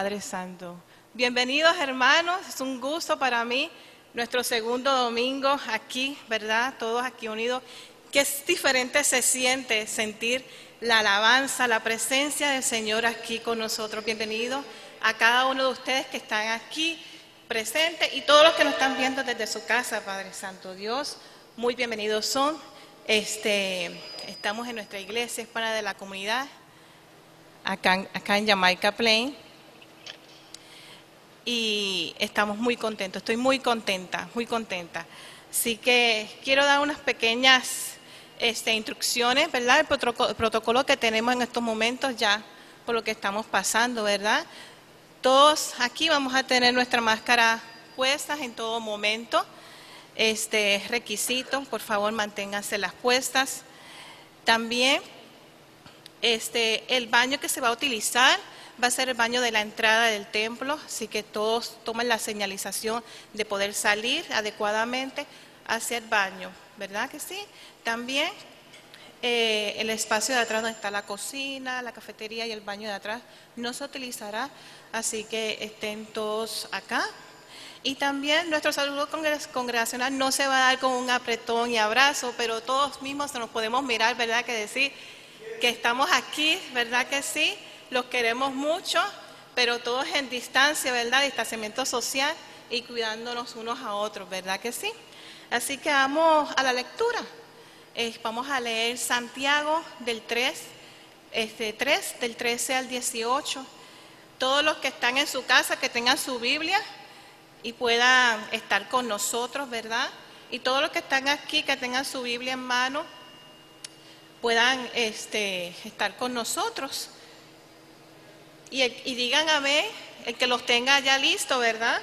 Padre Santo. Bienvenidos hermanos, es un gusto para mí, nuestro segundo domingo aquí, ¿verdad? Todos aquí unidos. Qué diferente se siente sentir la alabanza, la presencia del Señor aquí con nosotros. Bienvenidos a cada uno de ustedes que están aquí presentes y todos los que nos están viendo desde su casa, Padre Santo Dios. Muy bienvenidos son. Este, estamos en nuestra iglesia hispana de la comunidad, acá, acá en Jamaica Plain. Y estamos muy contentos, estoy muy contenta, muy contenta. Así que quiero dar unas pequeñas este, instrucciones, ¿verdad? El protocolo que tenemos en estos momentos ya por lo que estamos pasando, ¿verdad? Todos aquí vamos a tener nuestra máscara puesta en todo momento. Este requisito, por favor, manténganse las puestas. También este el baño que se va a utilizar va a ser el baño de la entrada del templo, así que todos tomen la señalización de poder salir adecuadamente hacia el baño, ¿verdad que sí? También eh, el espacio de atrás donde está la cocina, la cafetería y el baño de atrás no se utilizará, así que estén todos acá. Y también nuestro saludo congregacional no se va a dar con un apretón y abrazo, pero todos mismos nos podemos mirar, ¿verdad? Que decir que estamos aquí, ¿verdad que sí? Los queremos mucho, pero todos en distancia, ¿verdad? Distanciamiento social y cuidándonos unos a otros, ¿verdad que sí? Así que vamos a la lectura. vamos a leer Santiago del 3, este 3, del 13 al 18. Todos los que están en su casa, que tengan su Biblia y puedan estar con nosotros, ¿verdad? Y todos los que están aquí, que tengan su Biblia en mano, puedan este, estar con nosotros. Y, y digan el que los tenga ya listo, ¿verdad?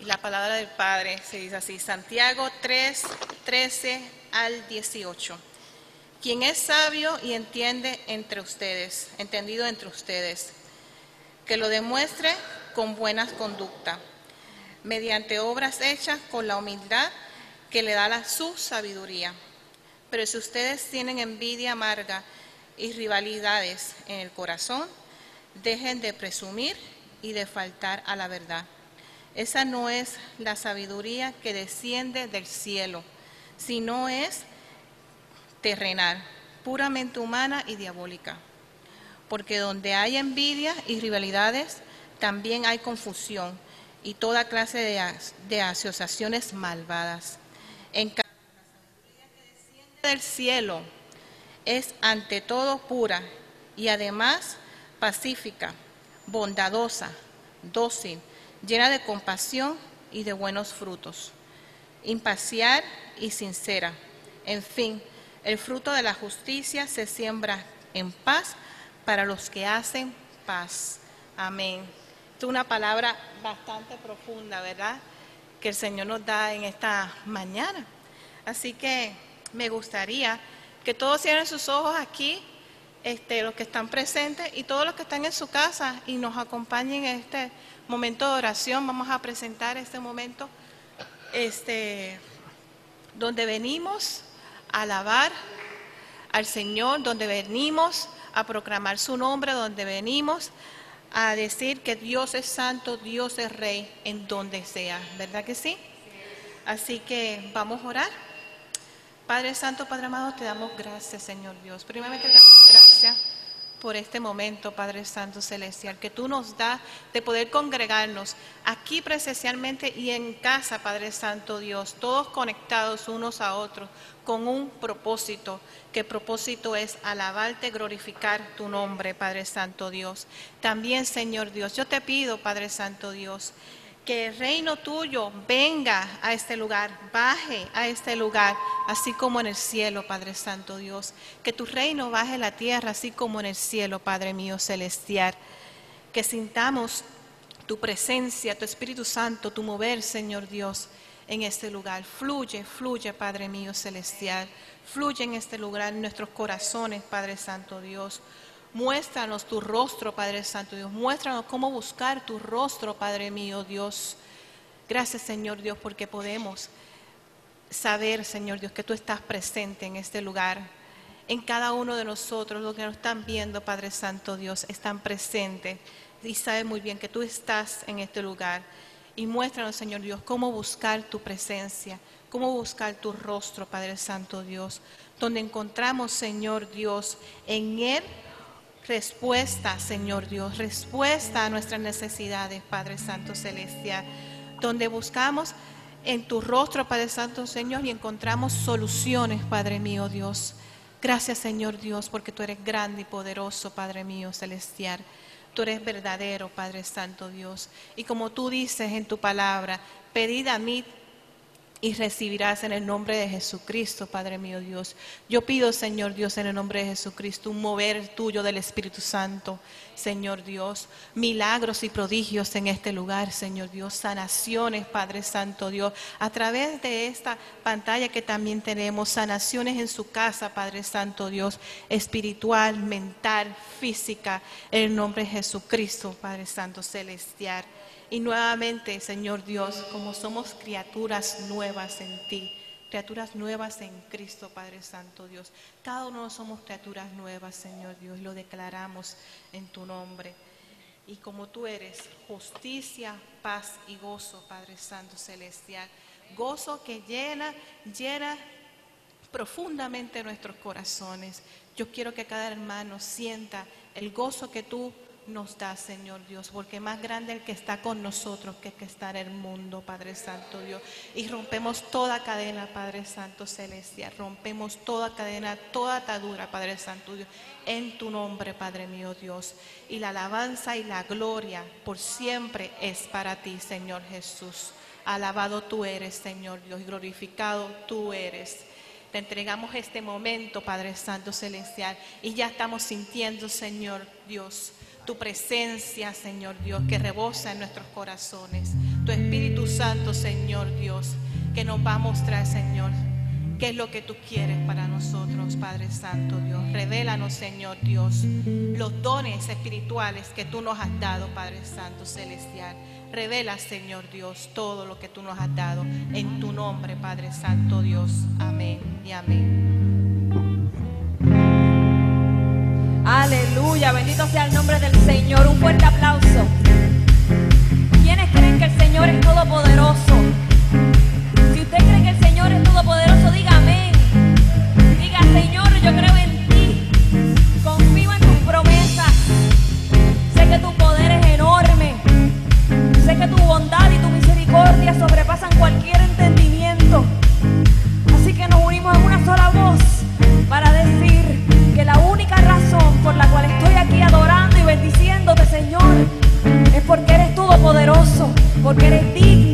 Y la palabra del Padre se dice así, Santiago 3, 13 al 18. Quien es sabio y entiende entre ustedes, entendido entre ustedes, que lo demuestre con buenas conductas, mediante obras hechas con la humildad que le da la, su sabiduría. Pero si ustedes tienen envidia amarga y rivalidades en el corazón, dejen de presumir y de faltar a la verdad esa no es la sabiduría que desciende del cielo, sino es terrenal, puramente humana y diabólica. Porque donde hay envidia y rivalidades, también hay confusión y toda clase de, asociaciones malvadas. En cambio, la sabiduría que desciende del cielo es ante todo pura y además pacífica, bondadosa, dócil, llena de compasión y de buenos frutos, imparcial y sincera. En fin, el fruto de la justicia se siembra en paz para los que hacen paz. Amén. Es una palabra bastante profunda, ¿verdad? Que el Señor nos da en esta mañana. Así que me gustaría que todos cierren sus ojos aquí, este, los que están presentes y todos los que están en su casa y nos acompañen en este momento de oración. Vamos a presentar este momento este, donde venimos a alabar al Señor, donde venimos a proclamar su nombre, donde venimos a decir que Dios es santo, Dios es rey en donde sea, ¿verdad que sí? Así que vamos a orar. Padre Santo, Padre amado, te damos gracias, Señor Dios. Primeramente te damos gracias por este momento, Padre Santo Celestial, que tú nos das de poder congregarnos aquí presencialmente y en casa, Padre Santo Dios, todos conectados unos a otros con un propósito, que propósito es alabarte, glorificar tu nombre, Padre Santo Dios. También, Señor Dios, yo te pido, Padre Santo Dios, que el reino tuyo venga a este lugar, baje a este lugar, así como en el cielo, Padre Santo Dios. Que tu reino baje a la tierra, así como en el cielo, Padre mío celestial. Que sintamos tu presencia, tu Espíritu Santo, tu mover, Señor Dios, en este lugar. Fluye, fluye, Padre mío celestial. Fluye en este lugar, en nuestros corazones, Padre Santo Dios. Muéstranos tu rostro, Padre Santo Dios. Muéstranos cómo buscar tu rostro, Padre mío, Dios. Gracias, Señor Dios, porque podemos saber, Señor Dios, que tú estás presente en este lugar, en cada uno de nosotros, los que nos están viendo, Padre Santo Dios, están presentes y saben muy bien que tú estás en este lugar. Y muéstranos, Señor Dios, cómo buscar tu presencia, cómo buscar tu rostro, Padre Santo Dios, donde encontramos, Señor Dios, en Él respuesta, Señor Dios, respuesta a nuestras necesidades, Padre Santo Celestial, donde buscamos en tu rostro, Padre Santo Señor, y encontramos soluciones, Padre mío Dios. Gracias, Señor Dios, porque tú eres grande y poderoso, Padre mío celestial. Tú eres verdadero, Padre Santo Dios. Y como tú dices en tu palabra, pedid a mí y recibirás en el nombre de Jesucristo, Padre mío Dios. Yo pido, Señor Dios, en el nombre de Jesucristo, un mover tuyo del Espíritu Santo, Señor Dios. Milagros y prodigios en este lugar, Señor Dios. Sanaciones, Padre Santo Dios. A través de esta pantalla que también tenemos, sanaciones en su casa, Padre Santo Dios. Espiritual, mental, física, en el nombre de Jesucristo, Padre Santo Celestial. Y nuevamente, Señor Dios, como somos criaturas nuevas en ti, criaturas nuevas en Cristo, Padre Santo Dios. Cada uno somos criaturas nuevas, Señor Dios, lo declaramos en tu nombre. Y como tú eres, justicia, paz y gozo, Padre Santo Celestial. Gozo que llena, llena profundamente nuestros corazones. Yo quiero que cada hermano sienta el gozo que tú nos da, Señor Dios, porque más grande el que está con nosotros que el que está en el mundo, Padre Santo Dios. Y rompemos toda cadena, Padre Santo Celestial, rompemos toda cadena, toda atadura, Padre Santo Dios, en tu nombre, Padre mío Dios. Y la alabanza y la gloria por siempre es para ti, Señor Jesús. Alabado tú eres, Señor Dios, glorificado tú eres. Te entregamos este momento, Padre Santo Celestial, y ya estamos sintiendo, Señor Dios, tu presencia, Señor Dios, que rebosa en nuestros corazones. Tu Espíritu Santo, Señor Dios, que nos va a mostrar, Señor, qué es lo que tú quieres para nosotros, Padre Santo Dios. Revélanos, Señor Dios, los dones espirituales que tú nos has dado, Padre Santo Celestial. Revela, Señor Dios, todo lo que tú nos has dado en tu nombre, Padre Santo Dios. Amén y amén. Aleluya, bendito sea el nombre del Señor. Un fuerte aplauso. ¿Quiénes creen que el Señor es todopoderoso? Si usted cree que el Señor es todopoderoso, diga amén. Diga, Señor, yo creo en ti. Confío en tus promesas. Sé que tu poder es enorme. Sé que tu bondad y tu misericordia sobrepasan cualquier Señor, es porque eres todopoderoso, porque eres digno,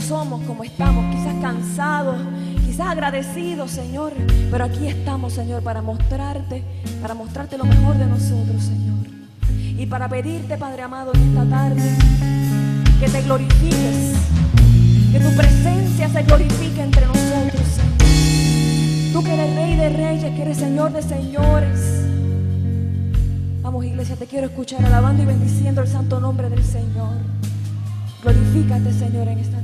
somos como estamos, quizás cansados, quizás agradecidos, Señor. Pero aquí estamos, Señor, para mostrarte, para mostrarte lo mejor de nosotros, Señor. Y para pedirte, Padre amado, en esta tarde, que te glorifiques, que tu presencia se glorifique entre nosotros, Señor. Tú que eres Rey de Reyes, que eres Señor de Señores. Vamos, iglesia, te quiero escuchar alabando y bendiciendo el santo nombre del Señor. Glorifícate, Señor, en esta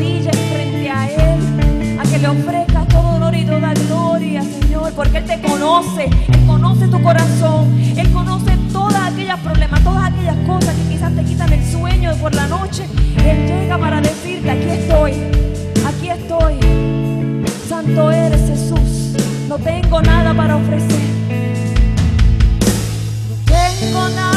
frente a Él, a que le ofrezcas todo honor y toda gloria, Señor, porque Él te conoce, Él conoce tu corazón, Él conoce todas aquellas problemas, todas aquellas cosas que quizás te quitan el sueño por la noche. Él llega para decirte, aquí estoy, aquí estoy, santo eres Jesús, no tengo nada para ofrecer, no tengo nada.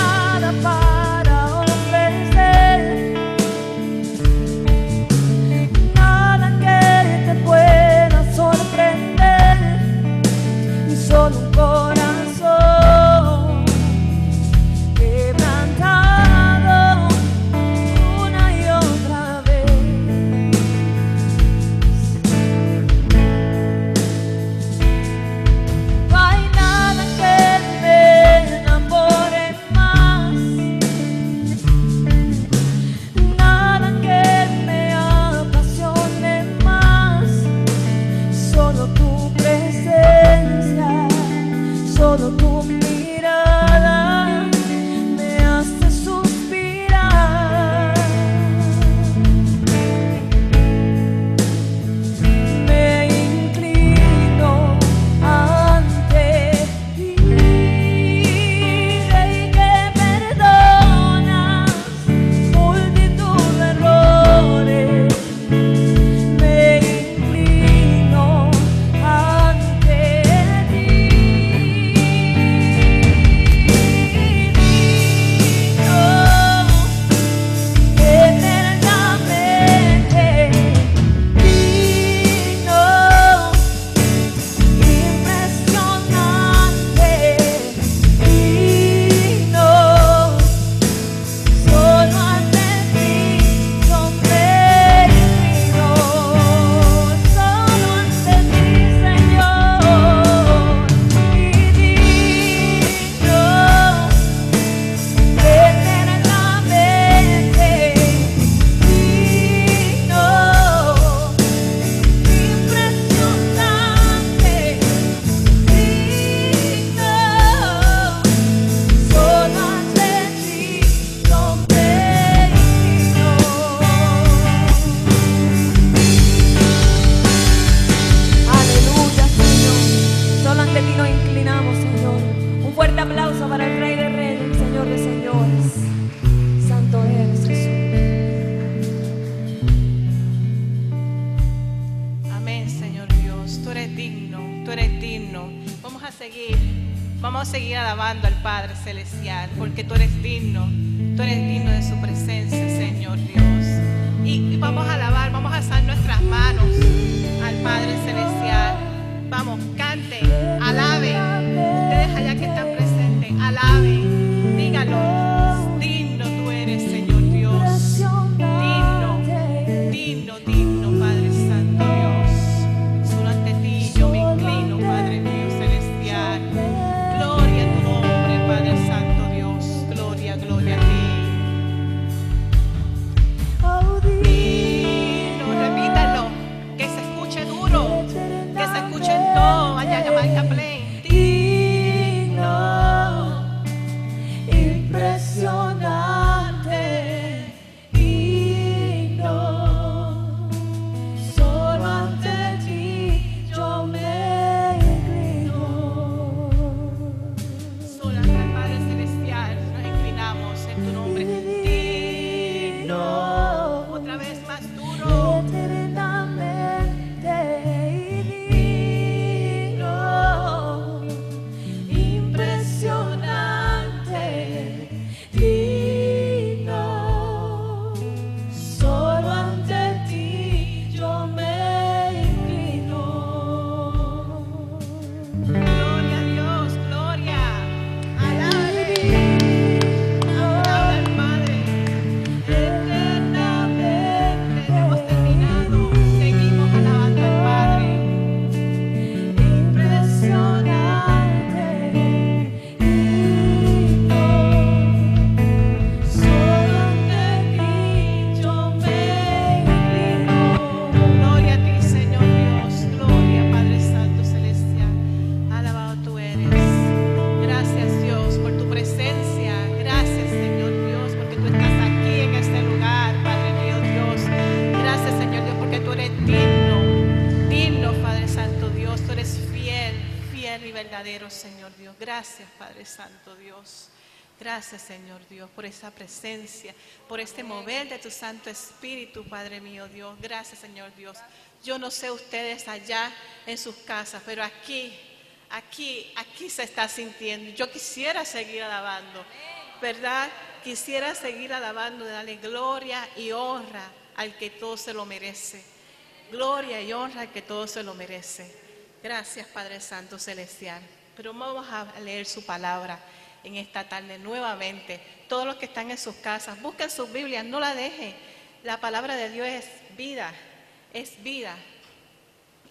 Santo Dios. Gracias, Señor Dios, por esa presencia, por este mover de tu Santo Espíritu, Padre mío, Dios. Gracias, Señor Dios. Yo no sé ustedes allá en sus casas, pero aquí, aquí, aquí se está sintiendo. Yo quisiera seguir alabando, ¿verdad? Quisiera seguir alabando, darle gloria y honra al que todo se lo merece. Gloria y honra al que todo se lo merece. Gracias, Padre Santo Celestial. Pero vamos a leer su palabra en esta tarde nuevamente. Todos los que están en sus casas, busquen sus Biblias, no la dejen. La palabra de Dios es vida, es vida.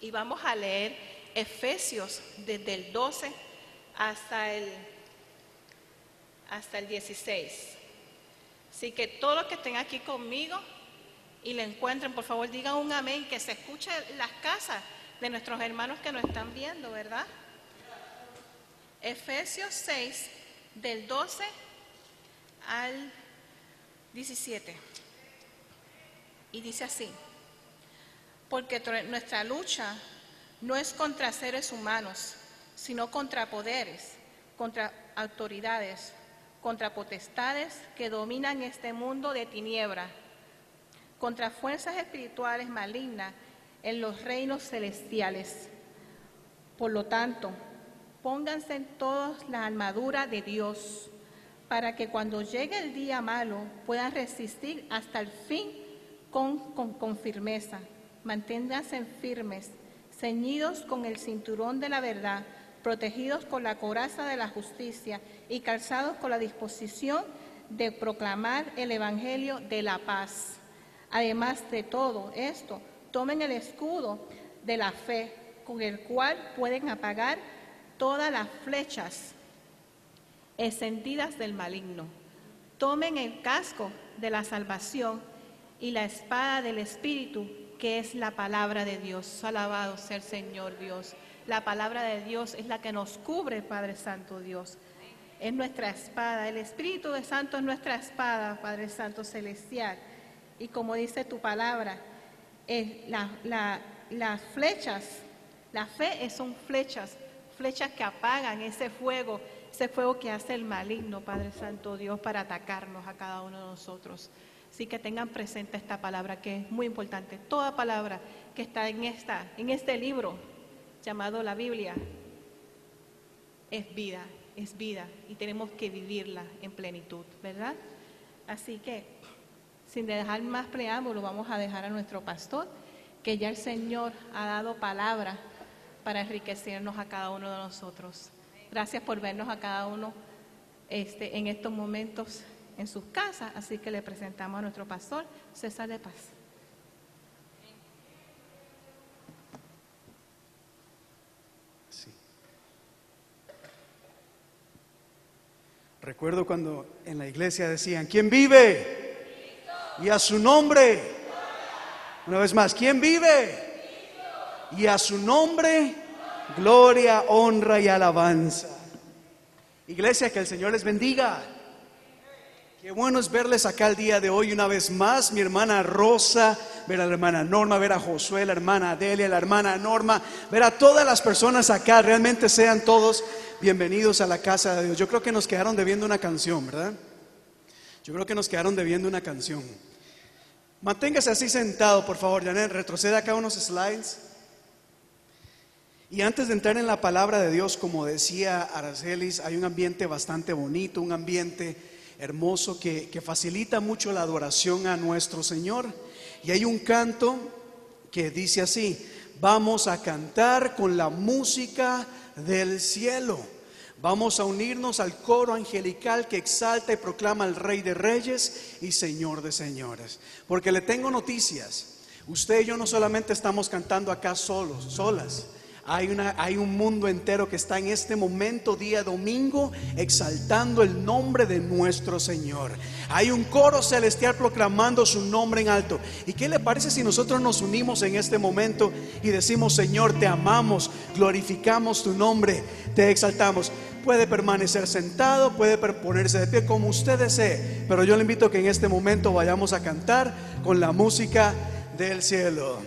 Y vamos a leer Efesios desde el 12 hasta el, hasta el 16. Así que todos los que estén aquí conmigo y le encuentren, por favor, digan un amén, que se escuche las casas de nuestros hermanos que nos están viendo, ¿verdad? Efesios 6, del 12 al 17. Y dice así, porque tr- nuestra lucha no es contra seres humanos, sino contra poderes, contra autoridades, contra potestades que dominan este mundo de tiniebla, contra fuerzas espirituales malignas en los reinos celestiales. Por lo tanto, pónganse en todos la armadura de Dios, para que cuando llegue el día malo puedan resistir hasta el fin con, firmeza. Manténganse firmes, ceñidos con el cinturón de la verdad, protegidos con la coraza de la justicia y calzados con la disposición de proclamar el Evangelio de la paz. Además de todo esto, tomen el escudo de la fe, con el cual pueden apagar todas las flechas encendidas del maligno. Tomen el casco de la salvación y la espada del Espíritu, que es la palabra de Dios. Alabado sea el Señor Dios. La palabra de Dios es la que nos cubre, Padre Santo Dios. Es nuestra espada. El Espíritu de Santo es nuestra espada, Padre Santo Celestial. Y como dice tu palabra, eh, la- la- las flechas, la fe son flechas, flechas que apagan ese fuego, ese fuego que hace el maligno, Padre Santo Dios, para atacarnos a cada uno de nosotros. Así que tengan presente esta palabra que es muy importante. Toda palabra que está en, esta, en este libro llamado la Biblia es vida, es vida y tenemos que vivirla en plenitud, ¿verdad? Así que, sin dejar más preámbulo, vamos a dejar a nuestro pastor, que ya el Señor ha dado palabra para enriquecernos a cada uno de nosotros. Gracias por vernos a cada uno este, en estos momentos en sus casas, así que le presentamos a nuestro pastor, César de Paz. Recuerdo cuando en la iglesia decían, ¿quién vive? Y a su nombre. Una vez más, ¿quién vive? Y a su nombre, gloria, honra y alabanza. Iglesia, que el Señor les bendiga. Qué bueno es verles acá el día de hoy una vez más, mi hermana Rosa, ver a la hermana Norma, ver a Josué, la hermana Adelia, la hermana Norma, ver a todas las personas acá, realmente sean todos bienvenidos a la casa de Dios. Yo creo que nos quedaron debiendo una canción, ¿verdad? Yo creo que nos quedaron debiendo una canción. Manténgase así sentado, por favor, Janet, retroceda acá unos slides. Y antes de entrar en la palabra de Dios, como decía Aracelis, hay un ambiente bastante bonito, un ambiente hermoso que, que facilita mucho la adoración a nuestro Señor. Y hay un canto que dice así, vamos a cantar con la música del cielo. Vamos a unirnos al coro angelical que exalta y proclama al Rey de Reyes y Señor de Señores. Porque le tengo noticias. Usted y yo no solamente estamos cantando acá solos, solas. Hay, una, hay un mundo entero que está en este momento, día domingo, exaltando el nombre de nuestro Señor. Hay un coro celestial proclamando su nombre en alto. ¿Y qué le parece si nosotros nos unimos en este momento y decimos, Señor, te amamos, glorificamos tu nombre, te exaltamos? Puede permanecer sentado, puede ponerse de pie como usted desee, pero yo le invito a que en este momento vayamos a cantar con la música del cielo.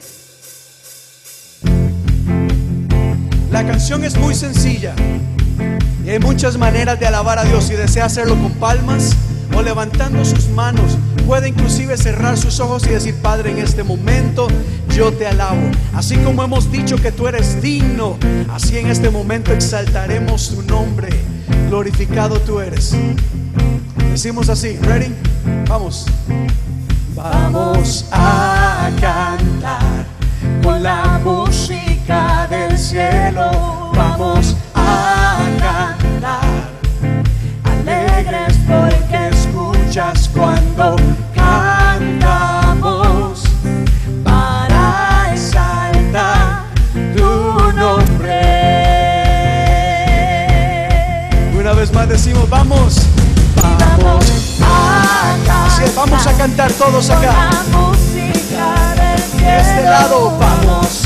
La canción es muy sencilla y hay muchas maneras de alabar a Dios. Si desea hacerlo con palmas o levantando sus manos, puede inclusive cerrar sus ojos y decir, Padre, en este momento yo te alabo. Así como hemos dicho que tú eres digno, así en este momento exaltaremos tu nombre. Glorificado tú eres. Decimos así, ¿ready? Vamos. Vamos a cantar con la del cielo. Vamos a cantar alegres porque escuchas cuando cantamos para exaltar tu nombre. Una vez más decimos, vamos, vamos a cantar. vamos a cantar todos acá. De este lado vamos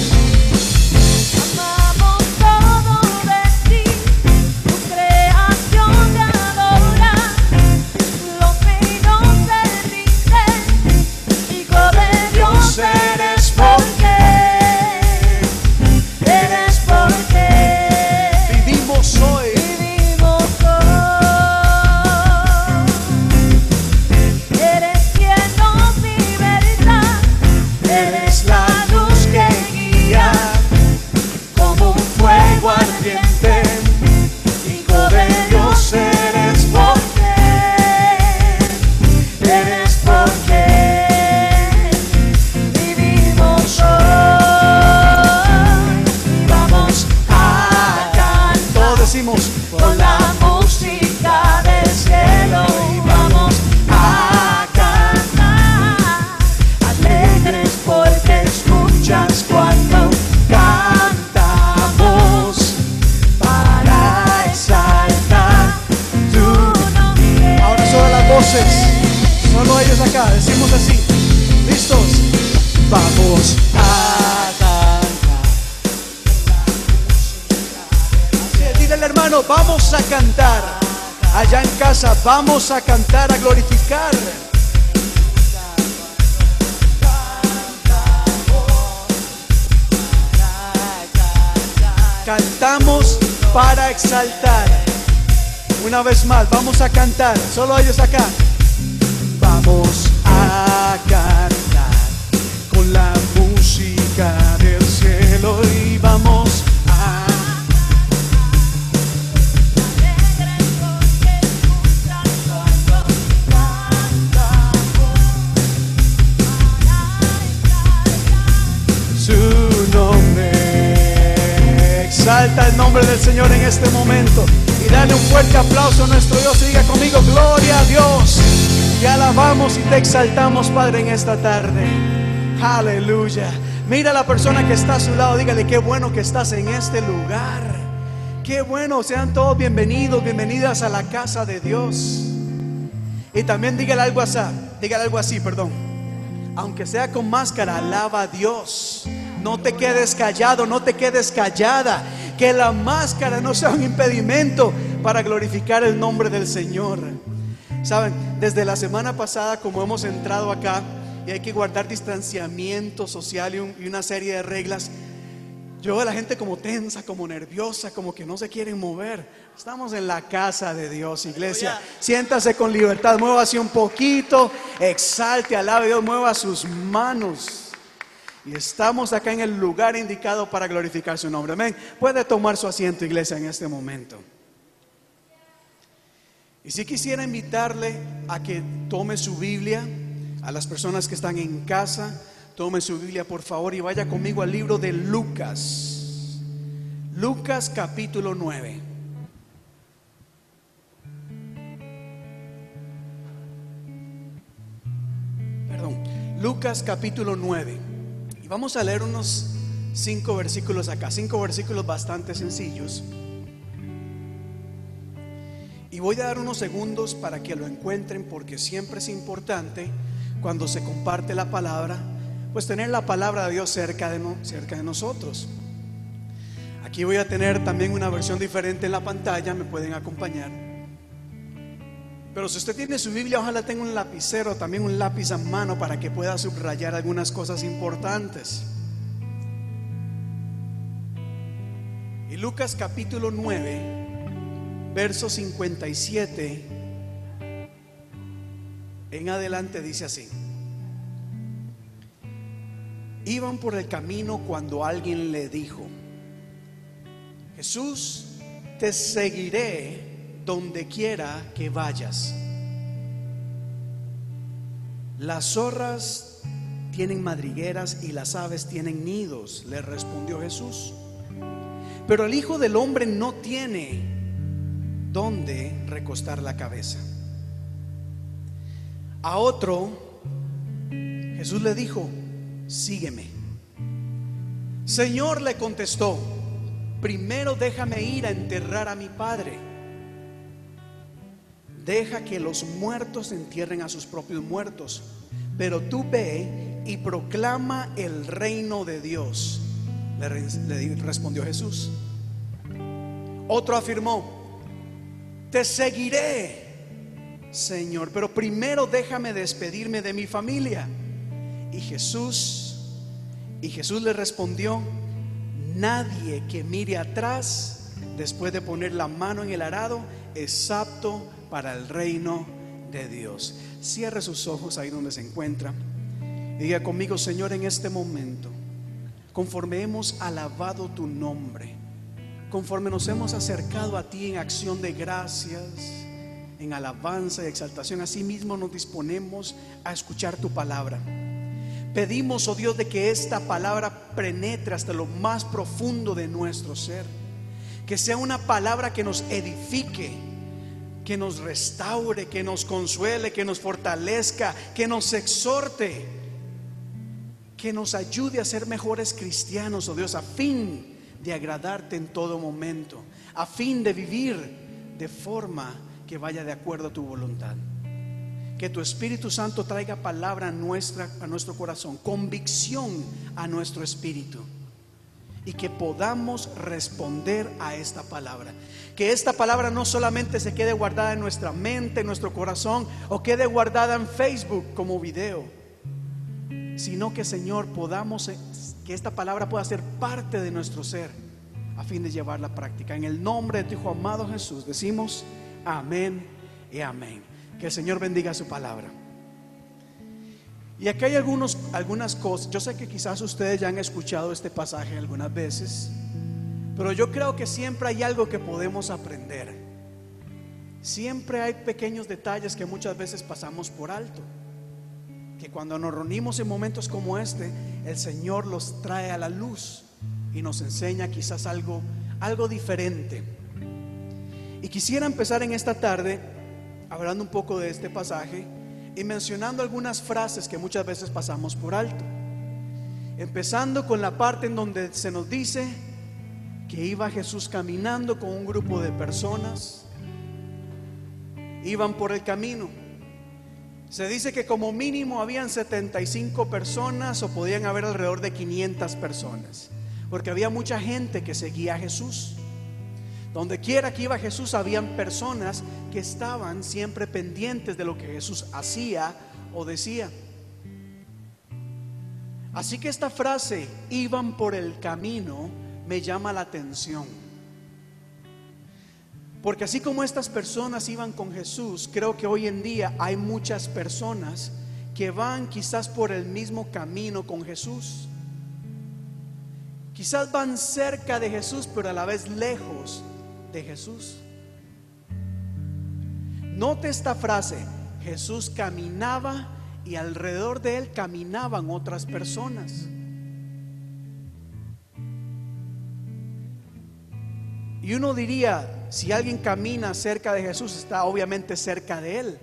vamos a cantar, a glorificar. Cantamos para exaltar. Una vez más, vamos a cantar, solo ellos acá. Vamos del Señor en este momento y dale un fuerte aplauso a nuestro Dios y diga conmigo, gloria a Dios. Te alabamos y te exaltamos, Padre, en esta tarde. Aleluya. Mira a la persona que está a su lado, dígale qué bueno que estás en este lugar. Qué bueno, sean todos bienvenidos, bienvenidas a la casa de Dios. Y también dígale algo así, dígale algo así, perdón. Aunque sea con máscara, alaba a Dios. No te quedes callado, no te quedes callada. Que la máscara no sea un impedimento para glorificar el nombre del Señor. Saben, desde la semana pasada, como hemos entrado acá y hay que guardar distanciamiento social y, un- y una serie de reglas, yo veo a la gente como tensa, como nerviosa, como que no se quieren mover. Estamos en la casa de Dios, iglesia. Siéntase con libertad, mueva así un poquito, exalte, alabe a Dios, mueva sus manos. Y estamos acá en el lugar indicado para glorificar su nombre. Amén. Puede tomar su asiento, iglesia, en este momento. Y si quisiera invitarle a que tome su Biblia, a las personas que están en casa, tome su Biblia por favor y vaya conmigo al libro de Lucas. Lucas capítulo 9. Perdón, Lucas capítulo 9. Vamos a leer unos cinco versículos acá, cinco versículos bastante sencillos. Y voy a dar unos segundos para que lo encuentren porque siempre es importante cuando se comparte la palabra, pues tener la palabra de Dios cerca de nosotros. Aquí voy a tener también una versión diferente en la pantalla, me pueden acompañar. Pero si usted tiene su Biblia, ojalá tenga un lapicero, también un lápiz a mano para que pueda subrayar algunas cosas importantes. Y Lucas capítulo 9, verso 57 en adelante dice así. Iban por el camino cuando alguien le dijo, Jesús, te seguiré donde quiera que vayas. Las zorras tienen madrigueras y las aves tienen nidos, le respondió Jesús. Pero el Hijo del Hombre no tiene dónde recostar la cabeza. A otro, Jesús le dijo, sígueme. Señor le contestó, primero déjame ir a enterrar a mi padre. Deja que los muertos entierren a sus propios muertos, pero tú ve y proclama el reino de Dios, le, re- le di- respondió Jesús. Otro afirmó, te seguiré, Señor, pero primero déjame despedirme de mi familia. Y Jesús, y Jesús le respondió, nadie que mire atrás después de poner la mano en el arado es apto para el reino de Dios. Cierre sus ojos ahí donde se encuentra. Y diga conmigo, Señor, en este momento, conforme hemos alabado tu nombre, conforme nos hemos acercado a ti en acción de gracias, en alabanza y exaltación, así mismo nos disponemos a escuchar tu palabra. Pedimos, oh Dios, de que esta palabra penetre hasta lo más profundo de nuestro ser. Que sea una palabra que nos edifique, que nos restaure, que nos consuele, que nos fortalezca, que nos exhorte, que nos ayude a ser mejores cristianos, oh Dios, a fin de agradarte en todo momento, a fin de vivir de forma que vaya de acuerdo a tu voluntad. Que tu Espíritu Santo traiga palabra a, nuestra, a nuestro corazón, convicción a nuestro espíritu. Y que podamos responder a esta palabra. Que esta palabra no solamente se quede guardada en nuestra mente, en nuestro corazón, o quede guardada en Facebook como video, sino que Señor podamos, eh, que esta palabra pueda ser parte de nuestro ser, a fin de llevar la práctica. En el nombre de tu Hijo amado Jesús decimos amén y amén. Que el Señor bendiga su palabra. Y aquí hay algunos, algunas cosas. Yo sé que quizás ustedes ya han escuchado este pasaje algunas veces, pero yo creo que siempre hay algo que podemos aprender. Siempre hay pequeños detalles que muchas veces pasamos por alto. Que cuando nos reunimos en momentos como este, el Señor los trae a la luz y nos enseña quizás algo, algo diferente. Y quisiera empezar en esta tarde hablando un poco de este pasaje y mencionando algunas frases que muchas veces pasamos por alto. Empezando con la parte en donde se nos dice que iba Jesús caminando con un grupo de personas, iban por el camino. Se dice que como mínimo habían 75 personas o podían haber alrededor de 500 personas, porque había mucha gente que seguía a Jesús. Donde quiera que iba Jesús, habían personas que estaban siempre pendientes de lo que Jesús hacía o decía. Así que esta frase, iban por el camino, me llama la atención. Porque así como estas personas iban con Jesús, creo que hoy en día hay muchas personas que van quizás por el mismo camino con Jesús. Quizás van cerca de Jesús, pero a la vez lejos de Jesús. Note esta frase, Jesús caminaba y alrededor de él caminaban otras personas. Y uno diría, si alguien camina cerca de Jesús, está obviamente cerca de él.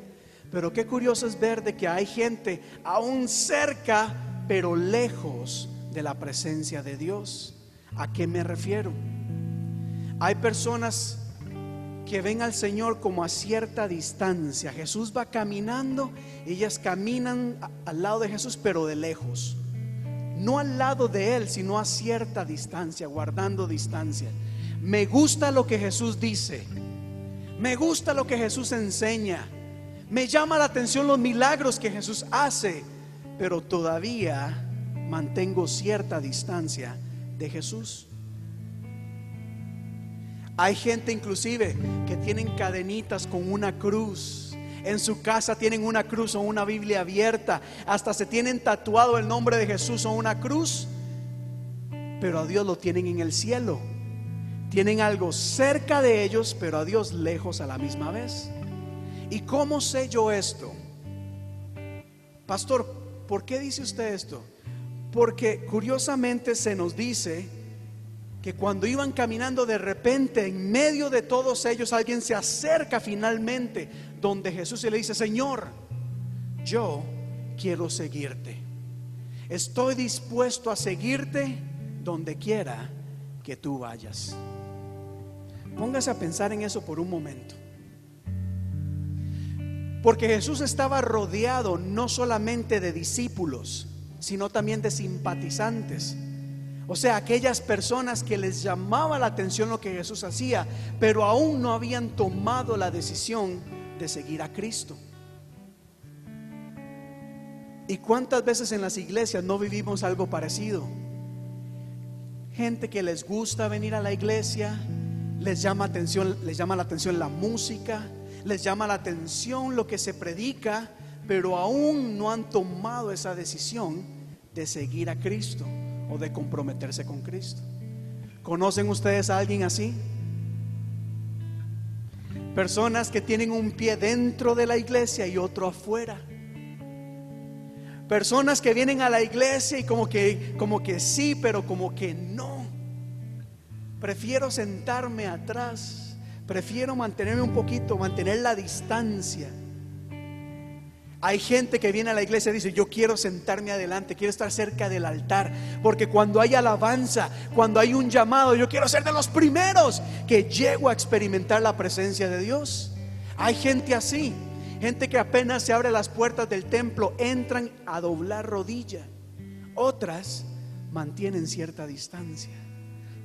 Pero qué curioso es ver de que hay gente aún cerca, pero lejos de la presencia de Dios. ¿A qué me refiero? Hay personas que ven al Señor como a cierta distancia. Jesús va caminando, ellas caminan al lado de Jesús, pero de lejos. No al lado de Él, sino a cierta distancia, guardando distancia. Me gusta lo que Jesús dice. Me gusta lo que Jesús enseña. Me llama la atención los milagros que Jesús hace, pero todavía mantengo cierta distancia de Jesús. Hay gente inclusive que tienen cadenitas con una cruz. En su casa tienen una cruz o una Biblia abierta. Hasta se tienen tatuado el nombre de Jesús o una cruz. Pero a Dios lo tienen en el cielo. Tienen algo cerca de ellos, pero a Dios lejos a la misma vez. ¿Y cómo sé yo esto? Pastor, ¿por qué dice usted esto? Porque curiosamente se nos dice que cuando iban caminando de repente, en medio de todos ellos, alguien se acerca finalmente donde Jesús y le dice, Señor, yo quiero seguirte. Estoy dispuesto a seguirte donde quiera que tú vayas. Póngase a pensar en eso por un momento. Porque Jesús estaba rodeado no solamente de discípulos, sino también de simpatizantes o sea, aquellas personas que les llamaba la atención lo que Jesús hacía, pero aún no habían tomado la decisión de seguir a Cristo. ¿Y cuántas veces en las iglesias no vivimos algo parecido? Gente que les gusta venir a la iglesia, les llama atención, les llama la atención la música, les llama la atención lo que se predica, pero aún no han tomado esa decisión de seguir a Cristo o de comprometerse con Cristo. ¿Conocen ustedes a alguien así? Personas que tienen un pie dentro de la iglesia y otro afuera. Personas que vienen a la iglesia y como que como que sí, pero como que no. Prefiero sentarme atrás. Prefiero mantenerme un poquito, mantener la distancia. Hay gente que viene a la iglesia y dice, yo quiero sentarme adelante, quiero estar cerca del altar, porque cuando hay alabanza, cuando hay un llamado, yo quiero ser de los primeros que llego a experimentar la presencia de Dios. Hay gente así, gente que apenas se abre las puertas del templo, entran a doblar rodilla. Otras mantienen cierta distancia,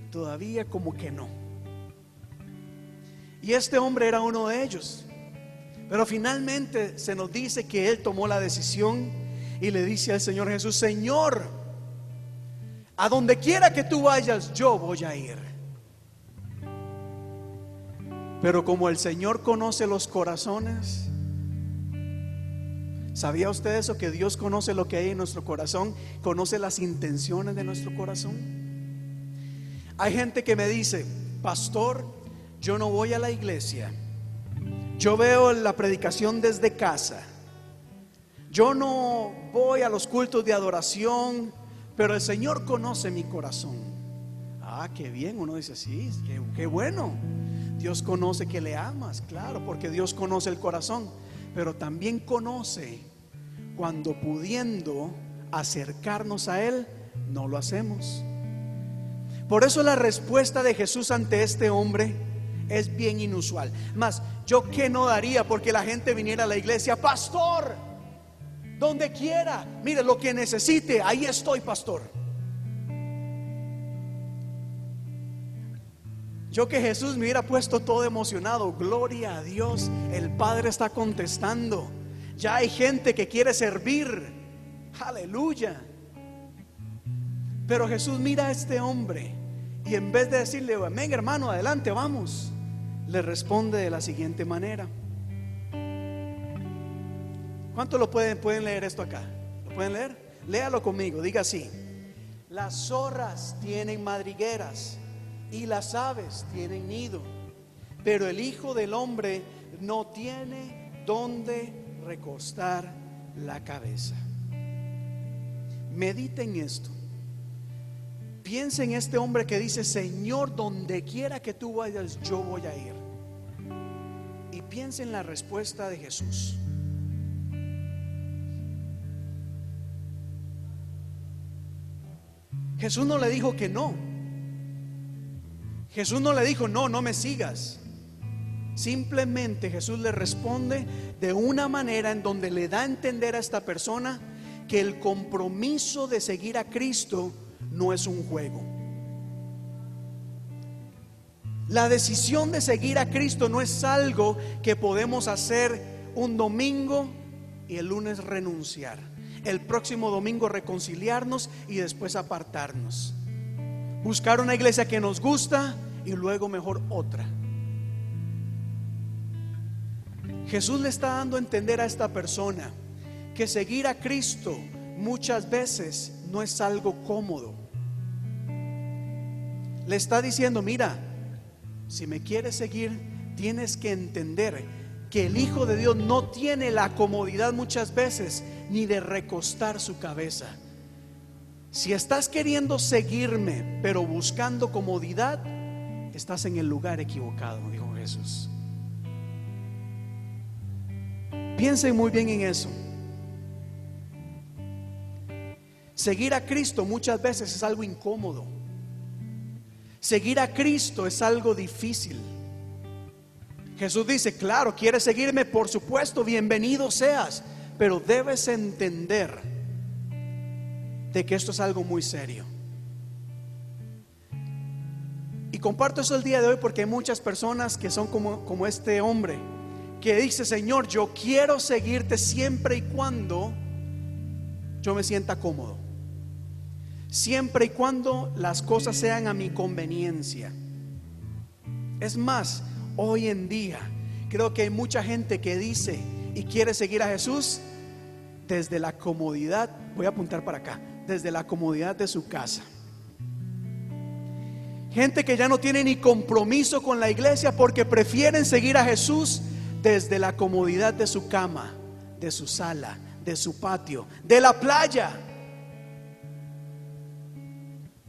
todavía como que no. Y este hombre era uno de ellos. Pero finalmente se nos dice que él tomó la decisión y le dice al Señor Jesús, Señor, a donde quiera que tú vayas, yo voy a ir. Pero como el Señor conoce los corazones, ¿sabía usted eso? Que Dios conoce lo que hay en nuestro corazón, conoce las intenciones de nuestro corazón. Hay gente que me dice, pastor, yo no voy a la iglesia, yo veo la predicación desde casa, yo no voy a los cultos de adoración, pero el Señor conoce mi corazón. Ah, qué bien, uno dice, sí, qué, qué bueno. Dios conoce que le amas, claro, porque Dios conoce el corazón, pero también conoce cuando pudiendo acercarnos a Él, no lo hacemos. Por eso la respuesta de Jesús ante este hombre es bien inusual. Más, yo que no daría porque la gente viniera a la iglesia, pastor, donde quiera, mire lo que necesite, ahí estoy, pastor. Yo que Jesús me hubiera puesto todo emocionado, gloria a Dios, el Padre está contestando. Ya hay gente que quiere servir, aleluya. Pero Jesús mira a este hombre y en vez de decirle, amén hermano, adelante, vamos, le responde de la siguiente manera. ¿Cuánto lo pueden, pueden leer esto acá? ¿Lo pueden leer? Léalo conmigo, diga así. Las zorras tienen madrigueras y las aves tienen nido, pero el Hijo del Hombre no tiene donde recostar la cabeza. Mediten esto. Piensa en este hombre que dice, Señor, donde quiera que tú vayas, yo voy a ir. Y piensa en la respuesta de Jesús. Jesús no le dijo que no. Jesús no le dijo, no, no me sigas. Simplemente Jesús le responde de una manera en donde le da a entender a esta persona que el compromiso de seguir a Cristo no es un juego. La decisión de seguir a Cristo no es algo que podemos hacer un domingo y el lunes renunciar. El próximo domingo reconciliarnos y después apartarnos. Buscar una iglesia que nos gusta y luego mejor otra. Jesús le está dando a entender a esta persona que seguir a Cristo muchas veces no es algo cómodo. Le está diciendo, mira, si me quieres seguir, tienes que entender que el Hijo de Dios no tiene la comodidad muchas veces ni de recostar su cabeza. Si estás queriendo seguirme, pero buscando comodidad, estás en el lugar equivocado, dijo Jesús. Piensen muy bien en eso. Seguir a Cristo muchas veces es algo incómodo. Seguir a Cristo es algo difícil. Jesús dice, claro, quieres seguirme, por supuesto, bienvenido seas, pero debes entender de que esto es algo muy serio. Y comparto eso el día de hoy porque hay muchas personas que son como, como este hombre, que dice, Señor, yo quiero seguirte siempre y cuando yo me sienta cómodo. Siempre y cuando las cosas sean a mi conveniencia. Es más, hoy en día creo que hay mucha gente que dice y quiere seguir a Jesús desde la comodidad, voy a apuntar para acá, desde la comodidad de su casa. Gente que ya no tiene ni compromiso con la iglesia porque prefieren seguir a Jesús desde la comodidad de su cama, de su sala, de su patio, de la playa.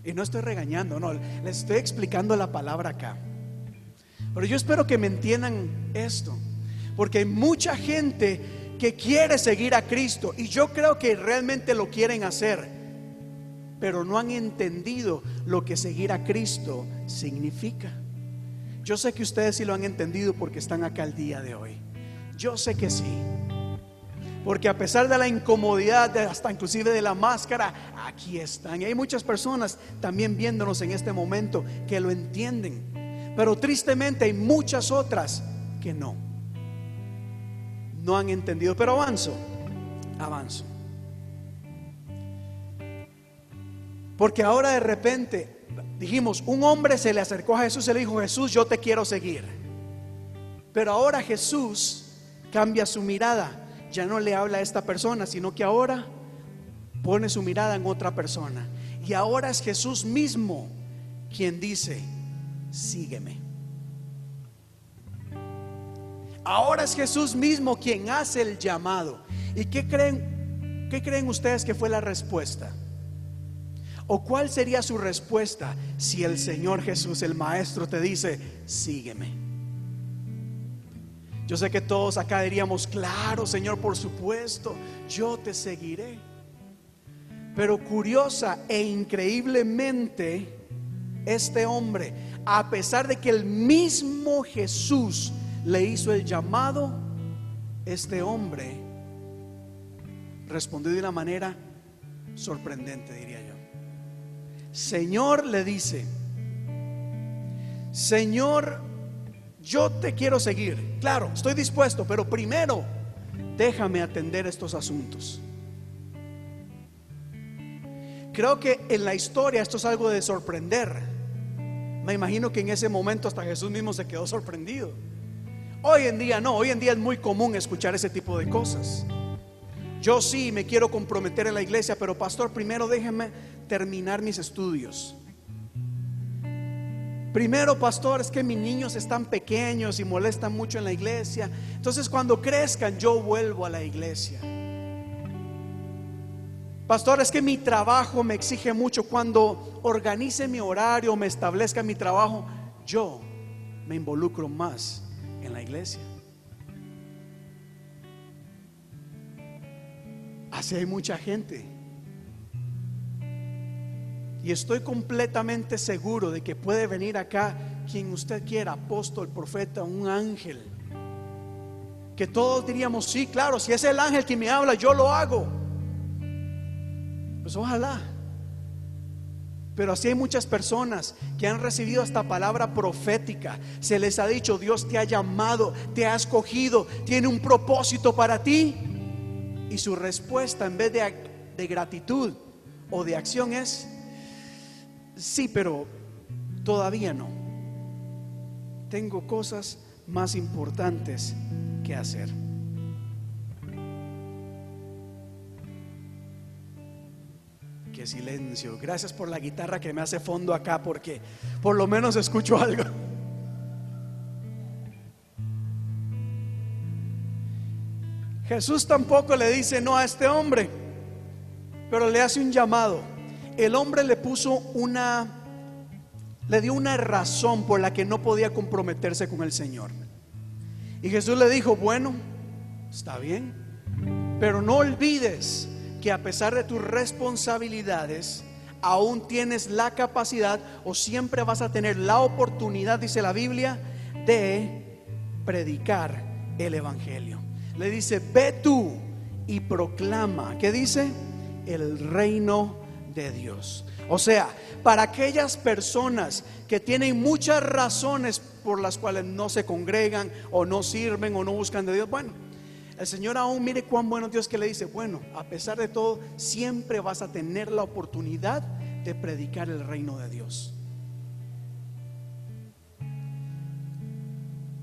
Y no estoy regañando, no, les estoy explicando la palabra acá. Pero yo espero que me entiendan esto, porque hay mucha gente que quiere seguir a Cristo y yo creo que realmente lo quieren hacer, pero no han entendido lo que seguir a Cristo significa. Yo sé que ustedes sí lo han entendido porque están acá el día de hoy. Yo sé que sí. Porque a pesar de la incomodidad, de hasta inclusive de la máscara, aquí están. Y hay muchas personas también viéndonos en este momento que lo entienden. Pero tristemente hay muchas otras que no. No han entendido. Pero avanzo, avanzo. Porque ahora de repente dijimos, un hombre se le acercó a Jesús y le dijo, Jesús, yo te quiero seguir. Pero ahora Jesús cambia su mirada. Ya no le habla a esta persona, sino que ahora pone su mirada en otra persona. Y ahora es Jesús mismo quien dice, sígueme. Ahora es Jesús mismo quien hace el llamado. ¿Y qué creen, qué creen ustedes que fue la respuesta? ¿O cuál sería su respuesta si el Señor Jesús, el Maestro, te dice, sígueme? Yo sé que todos acá diríamos, claro, Señor, por supuesto, yo te seguiré. Pero curiosa e increíblemente, este hombre, a pesar de que el mismo Jesús le hizo el llamado, este hombre respondió de una manera sorprendente, diría yo. Señor le dice, Señor, yo te quiero seguir. Claro, estoy dispuesto, pero primero déjame atender estos asuntos. Creo que en la historia esto es algo de sorprender. Me imagino que en ese momento hasta Jesús mismo se quedó sorprendido. Hoy en día no, hoy en día es muy común escuchar ese tipo de cosas. Yo sí me quiero comprometer en la iglesia, pero pastor, primero déjeme terminar mis estudios. Primero, pastor, es que mis niños están pequeños y molestan mucho en la iglesia. Entonces, cuando crezcan, yo vuelvo a la iglesia. Pastor, es que mi trabajo me exige mucho. Cuando organice mi horario, me establezca mi trabajo, yo me involucro más en la iglesia. Así hay mucha gente. Y estoy completamente seguro de que puede venir acá quien usted quiera, apóstol, profeta, un ángel. Que todos diríamos, sí, claro, si es el ángel que me habla, yo lo hago. Pues ojalá. Pero así hay muchas personas que han recibido esta palabra profética. Se les ha dicho, Dios te ha llamado, te ha escogido, tiene un propósito para ti. Y su respuesta en vez de, de gratitud o de acción es, sí, pero todavía no. Tengo cosas más importantes que hacer. Qué silencio. Gracias por la guitarra que me hace fondo acá porque por lo menos escucho algo. Jesús tampoco le dice no a este hombre, pero le hace un llamado. El hombre le puso una, le dio una razón por la que no podía comprometerse con el Señor. Y Jesús le dijo, bueno, está bien, pero no olvides que a pesar de tus responsabilidades, aún tienes la capacidad o siempre vas a tener la oportunidad, dice la Biblia, de predicar el Evangelio. Le dice, ve tú y proclama, ¿qué dice? El reino de Dios. O sea, para aquellas personas que tienen muchas razones por las cuales no se congregan o no sirven o no buscan de Dios, bueno, el Señor aún mire cuán bueno Dios que le dice, bueno, a pesar de todo, siempre vas a tener la oportunidad de predicar el reino de Dios.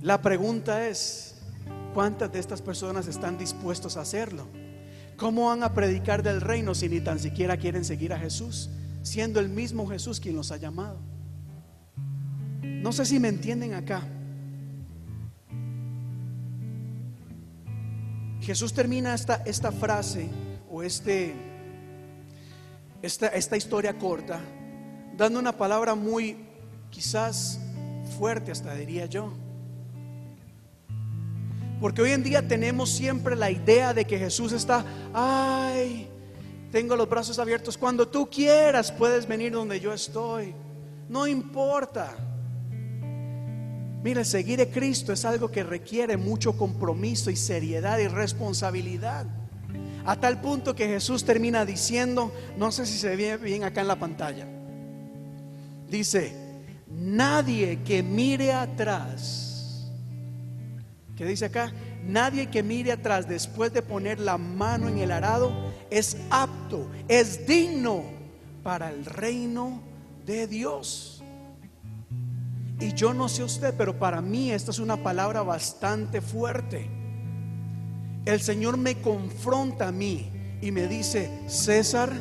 La pregunta es, ¿cuántas de estas personas están dispuestos a hacerlo? ¿Cómo van a predicar del reino si ni tan siquiera quieren seguir a Jesús, siendo el mismo Jesús quien los ha llamado? No sé si me entienden acá. Jesús termina esta, esta frase o este, esta, esta historia corta dando una palabra muy quizás fuerte hasta diría yo. Porque hoy en día tenemos siempre la idea de que Jesús está, ay, tengo los brazos abiertos, cuando tú quieras puedes venir donde yo estoy, no importa. Mire, seguir a Cristo es algo que requiere mucho compromiso y seriedad y responsabilidad. A tal punto que Jesús termina diciendo, no sé si se ve bien acá en la pantalla, dice, nadie que mire atrás, ¿qué dice acá? Nadie que mire atrás después de poner la mano en el arado es apto, es digno para el reino de Dios. Y yo no sé usted, pero para mí esta es una palabra bastante fuerte. El Señor me confronta a mí y me dice, César,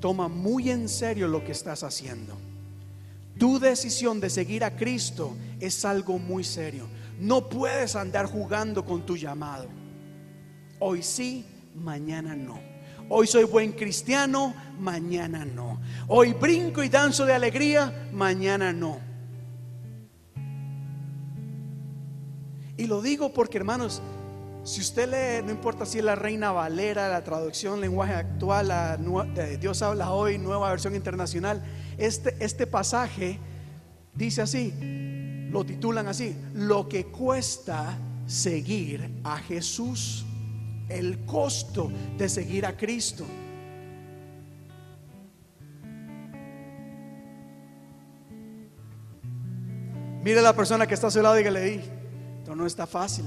toma muy en serio lo que estás haciendo. Tu decisión de seguir a Cristo es algo muy serio. No puedes andar jugando con tu llamado. Hoy sí, mañana no. Hoy soy buen cristiano, mañana no. Hoy brinco y danzo de alegría, mañana no. Y lo digo porque, hermanos, si usted lee, no importa si es la Reina Valera, la traducción lenguaje actual, Dios habla hoy, nueva versión internacional, este, este pasaje dice así, lo titulan así, lo que cuesta seguir a Jesús, el costo de seguir a Cristo. Mire a la persona que está a su lado y que le di, esto no está fácil.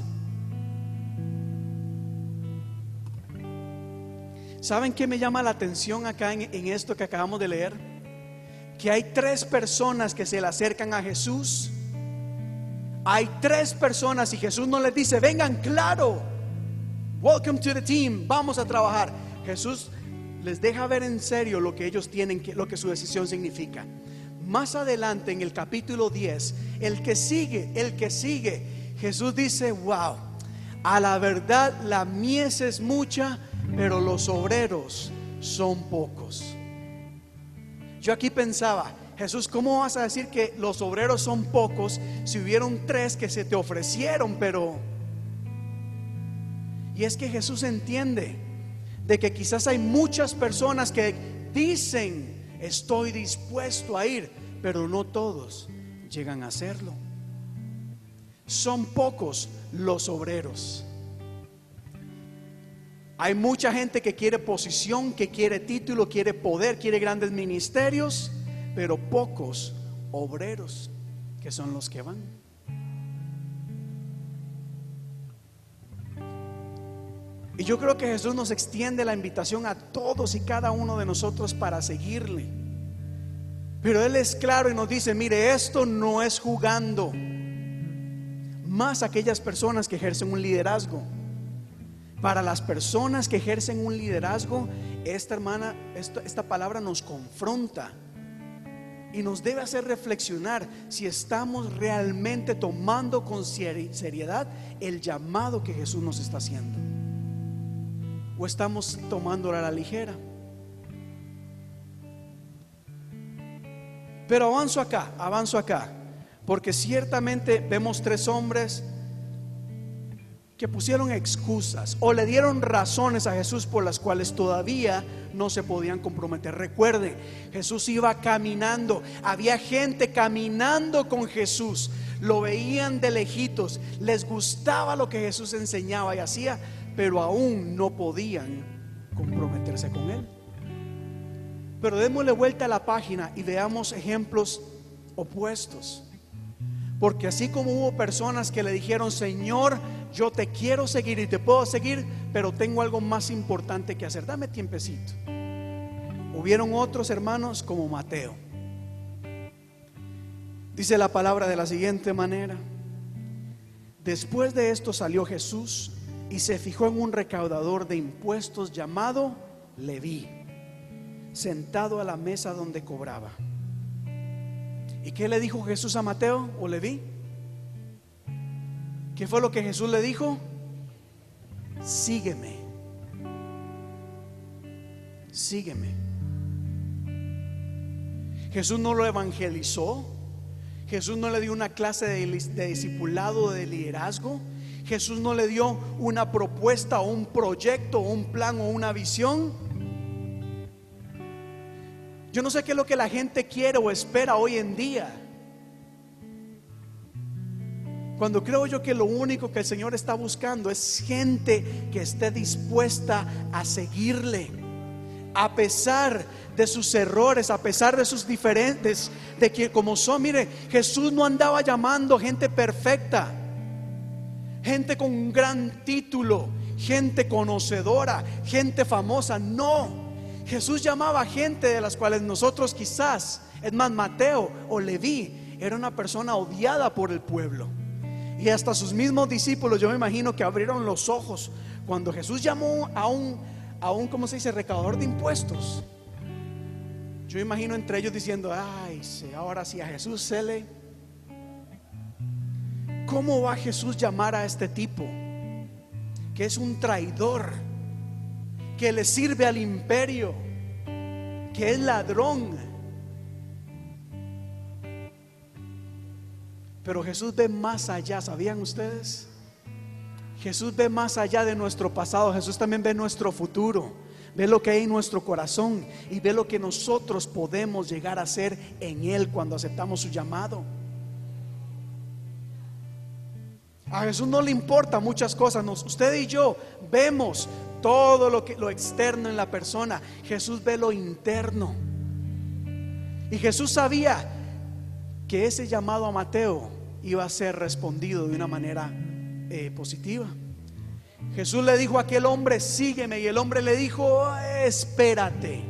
¿Saben qué me llama la atención acá en, en esto que acabamos de leer? Que hay tres personas que se le acercan a Jesús. Hay tres personas y Jesús no les dice, vengan, claro, welcome to the team, vamos a trabajar. Jesús les deja ver en serio lo que ellos tienen, lo que su decisión significa. Más adelante en el capítulo 10, el que sigue, el que sigue, Jesús dice, wow, a la verdad la mies es mucha, pero los obreros son pocos. Yo aquí pensaba, Jesús, ¿cómo vas a decir que los obreros son pocos si hubieron tres que se te ofrecieron, pero... Y es que Jesús entiende de que quizás hay muchas personas que dicen, estoy dispuesto a ir, pero no todos llegan a hacerlo. Son pocos los obreros. Hay mucha gente que quiere posición, que quiere título, quiere poder, quiere grandes ministerios, pero pocos obreros que son los que van. Y yo creo que Jesús nos extiende la invitación a todos y cada uno de nosotros para seguirle. Pero Él es claro y nos dice, mire, esto no es jugando. Más aquellas personas que ejercen un liderazgo. Para las personas que ejercen un liderazgo, esta hermana, esta, esta palabra nos confronta y nos debe hacer reflexionar si estamos realmente tomando con seri- seriedad el llamado que Jesús nos está haciendo. O estamos tomándola a la ligera. Pero avanzo acá, avanzo acá, porque ciertamente vemos tres hombres que pusieron excusas o le dieron razones a Jesús por las cuales todavía no se podían comprometer. Recuerde, Jesús iba caminando, había gente caminando con Jesús, lo veían de lejitos, les gustaba lo que Jesús enseñaba y hacía, pero aún no podían comprometerse con él. Pero démosle vuelta a la página y veamos ejemplos opuestos. Porque así como hubo personas que le dijeron, Señor, yo te quiero seguir y te puedo seguir, pero tengo algo más importante que hacer, dame tiempecito. Hubieron otros hermanos como Mateo. Dice la palabra de la siguiente manera. Después de esto salió Jesús y se fijó en un recaudador de impuestos llamado Leví, sentado a la mesa donde cobraba. ¿Y qué le dijo Jesús a Mateo o Leví? ¿Qué fue lo que Jesús le dijo? Sígueme. Sígueme. Jesús no lo evangelizó. Jesús no le dio una clase de, de discipulado, de liderazgo. Jesús no le dio una propuesta o un proyecto o un plan o una visión. Yo no sé qué es lo que la gente quiere o espera hoy en día. Cuando creo yo que lo único que el Señor está buscando es gente que esté dispuesta a seguirle, a pesar de sus errores, a pesar de sus diferentes, de que como son, mire, Jesús no andaba llamando gente perfecta, gente con un gran título, gente conocedora, gente famosa, no. Jesús llamaba gente de las cuales nosotros quizás, es más, Mateo o Leví, era una persona odiada por el pueblo. Y hasta sus mismos discípulos, yo me imagino que abrieron los ojos cuando Jesús llamó a un, a un ¿cómo se dice?, recaudador de impuestos. Yo imagino entre ellos diciendo, ay, ahora sí a Jesús se le... ¿Cómo va Jesús llamar a este tipo? Que es un traidor, que le sirve al imperio, que es ladrón. Pero Jesús ve más allá, ¿sabían ustedes? Jesús ve más allá de nuestro pasado, Jesús también ve nuestro futuro, ve lo que hay en nuestro corazón y ve lo que nosotros podemos llegar a ser en Él cuando aceptamos su llamado. A Jesús no le importa muchas cosas, nos, usted y yo vemos todo lo, que, lo externo en la persona, Jesús ve lo interno. Y Jesús sabía que ese llamado a Mateo iba a ser respondido de una manera eh, positiva. Jesús le dijo a aquel hombre, sígueme, y el hombre le dijo, espérate.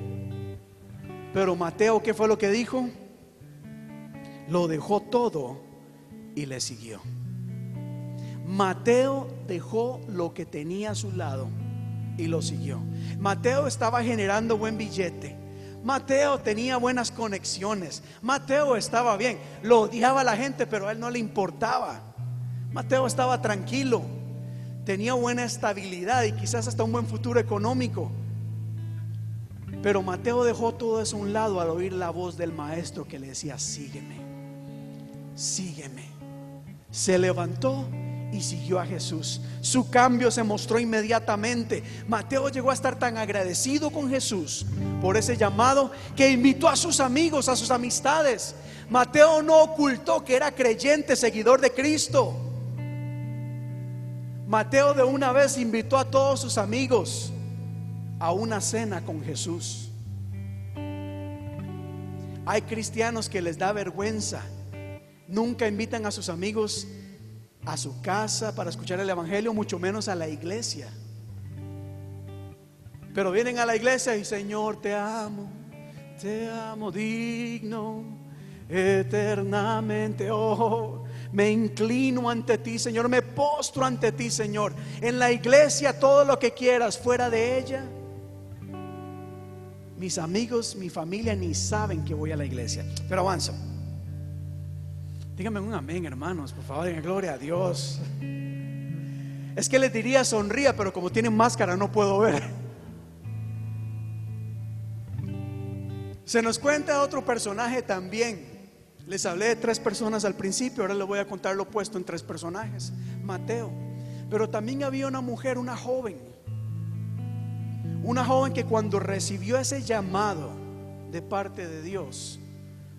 Pero Mateo, ¿qué fue lo que dijo? Lo dejó todo y le siguió. Mateo dejó lo que tenía a su lado y lo siguió. Mateo estaba generando buen billete. Mateo tenía buenas conexiones. Mateo estaba bien. Lo odiaba la gente, pero a él no le importaba. Mateo estaba tranquilo. Tenía buena estabilidad y quizás hasta un buen futuro económico. Pero Mateo dejó todo eso a un lado al oír la voz del maestro que le decía, sígueme, sígueme. Se levantó y siguió a Jesús. Su cambio se mostró inmediatamente. Mateo llegó a estar tan agradecido con Jesús por ese llamado que invitó a sus amigos, a sus amistades. Mateo no ocultó que era creyente, seguidor de Cristo. Mateo de una vez invitó a todos sus amigos a una cena con Jesús. Hay cristianos que les da vergüenza. Nunca invitan a sus amigos a su casa para escuchar el Evangelio, mucho menos a la iglesia. Pero vienen a la iglesia y Señor, te amo, te amo digno, eternamente. Oh, me inclino ante ti, Señor, me postro ante ti, Señor. En la iglesia todo lo que quieras, fuera de ella. Mis amigos, mi familia ni saben que voy a la iglesia. Pero avanzo. Díganme un amén, hermanos, por favor, digan gloria a Dios. Es que les diría sonría, pero como tienen máscara no puedo ver. Se nos cuenta otro personaje también. Les hablé de tres personas al principio, ahora les voy a contar lo opuesto en tres personajes. Mateo. Pero también había una mujer, una joven. Una joven que cuando recibió ese llamado de parte de Dios,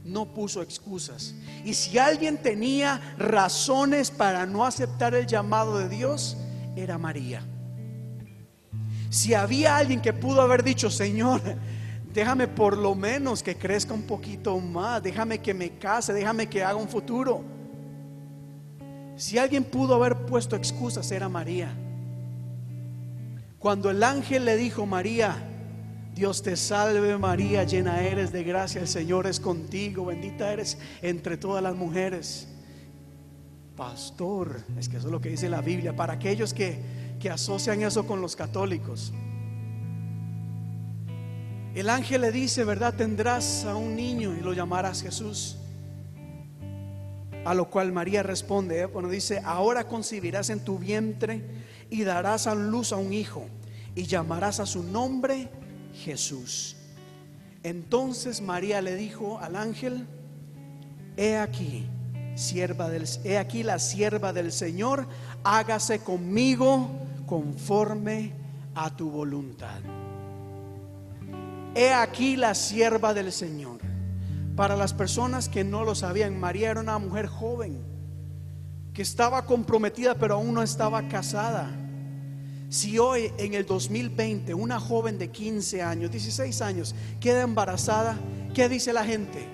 no puso excusas. Y si alguien tenía razones para no aceptar el llamado de Dios, era María. Si había alguien que pudo haber dicho, Señor, déjame por lo menos que crezca un poquito más, déjame que me case, déjame que haga un futuro. Si alguien pudo haber puesto excusas, era María. Cuando el ángel le dijo, María, Dios te salve María, llena eres de gracia, el Señor es contigo, bendita eres entre todas las mujeres. Pastor, es que eso es lo que dice la Biblia, para aquellos que, que asocian eso con los católicos. El ángel le dice, ¿verdad? Tendrás a un niño y lo llamarás Jesús. A lo cual María responde, ¿eh? bueno, dice, ahora concebirás en tu vientre y darás a luz a un hijo y llamarás a su nombre Jesús. Entonces María le dijo al ángel, he aquí, sierva del, he aquí la sierva del Señor, hágase conmigo conforme a tu voluntad. He aquí la sierva del Señor. Para las personas que no lo sabían, María era una mujer joven que estaba comprometida pero aún no estaba casada. Si hoy en el 2020 una joven de 15 años, 16 años, queda embarazada, ¿qué dice la gente?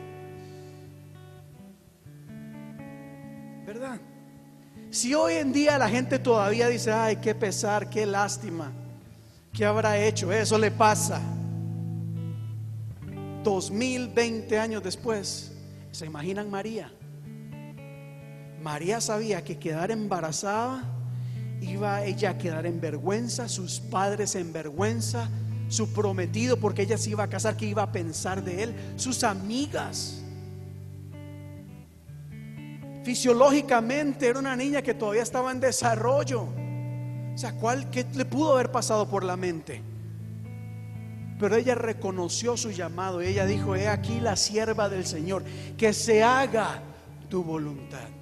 ¿Verdad? Si hoy en día la gente todavía dice, ay, qué pesar, qué lástima, ¿qué habrá hecho? Eso le pasa. 2020 años después, ¿se imaginan María? María sabía que quedar embarazada iba ella a quedar en vergüenza, sus padres en vergüenza, su prometido porque ella se iba a casar, que iba a pensar de él, sus amigas. Fisiológicamente era una niña que todavía estaba en desarrollo. O sea, ¿cuál, ¿qué le pudo haber pasado por la mente? Pero ella reconoció su llamado y ella dijo, he aquí la sierva del Señor, que se haga tu voluntad.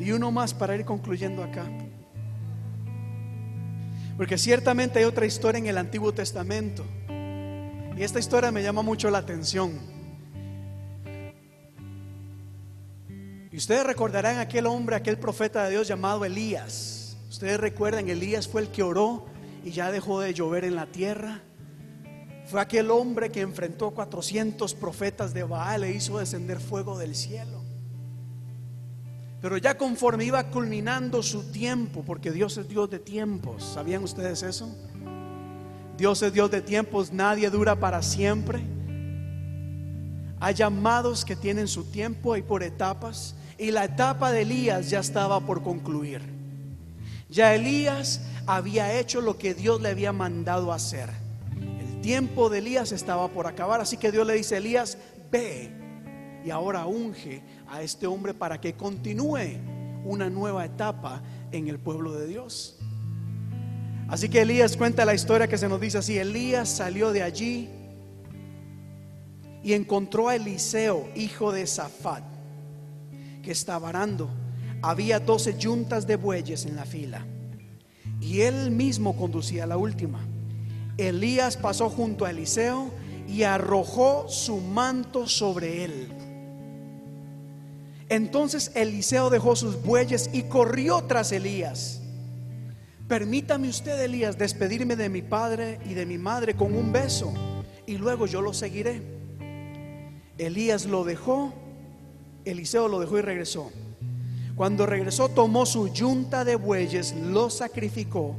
Y uno más para ir concluyendo acá. Porque ciertamente hay otra historia en el Antiguo Testamento. Y esta historia me llama mucho la atención. Y ustedes recordarán aquel hombre, aquel profeta de Dios llamado Elías. Ustedes recuerdan, Elías fue el que oró y ya dejó de llover en la tierra. Fue aquel hombre que enfrentó 400 profetas de Baal e hizo descender fuego del cielo. Pero ya conforme iba culminando su tiempo, porque Dios es Dios de tiempos, ¿sabían ustedes eso? Dios es Dios de tiempos, nadie dura para siempre. Hay llamados que tienen su tiempo y por etapas, y la etapa de Elías ya estaba por concluir. Ya Elías había hecho lo que Dios le había mandado hacer. El tiempo de Elías estaba por acabar, así que Dios le dice, Elías, ve y ahora unge a este hombre para que continúe una nueva etapa en el pueblo de Dios. Así que Elías cuenta la historia que se nos dice así, Elías salió de allí y encontró a Eliseo, hijo de Safat, que estaba arando. Había doce yuntas de bueyes en la fila y él mismo conducía la última. Elías pasó junto a Eliseo y arrojó su manto sobre él. Entonces Eliseo dejó sus bueyes y corrió tras Elías. Permítame usted, Elías, despedirme de mi padre y de mi madre con un beso y luego yo lo seguiré. Elías lo dejó, Eliseo lo dejó y regresó. Cuando regresó tomó su yunta de bueyes, lo sacrificó,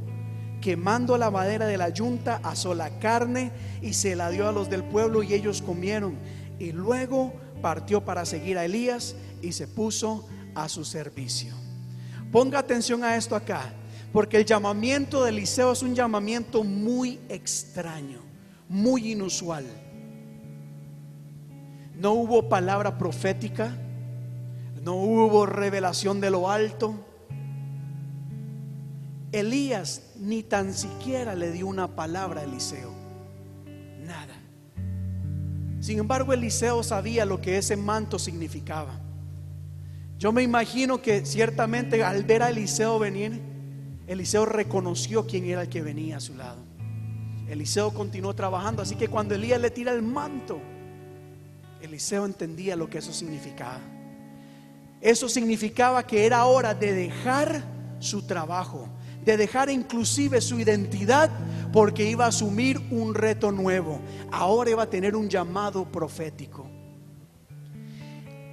quemando la madera de la yunta, asó la carne y se la dio a los del pueblo y ellos comieron. Y luego partió para seguir a Elías y se puso a su servicio. Ponga atención a esto acá, porque el llamamiento de Eliseo es un llamamiento muy extraño, muy inusual. No hubo palabra profética, no hubo revelación de lo alto. Elías ni tan siquiera le dio una palabra a Eliseo. Sin embargo, Eliseo sabía lo que ese manto significaba. Yo me imagino que ciertamente al ver a Eliseo venir, Eliseo reconoció quién era el que venía a su lado. Eliseo continuó trabajando, así que cuando Elías le tira el manto, Eliseo entendía lo que eso significaba. Eso significaba que era hora de dejar su trabajo, de dejar inclusive su identidad, porque iba a asumir un reto nuevo. Ahora iba a tener un llamado profético.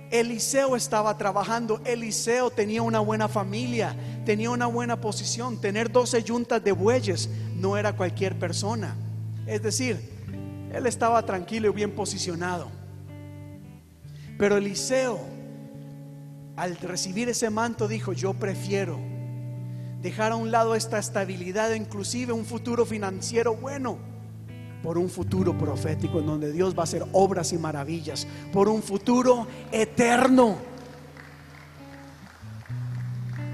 Eliseo estaba trabajando, Eliseo tenía una buena familia, tenía una buena posición. Tener 12 yuntas de bueyes no era cualquier persona. Es decir, él estaba tranquilo y bien posicionado. Pero Eliseo, al recibir ese manto, dijo, yo prefiero dejar a un lado esta estabilidad, inclusive un futuro financiero bueno, por un futuro profético en donde Dios va a hacer obras y maravillas, por un futuro eterno.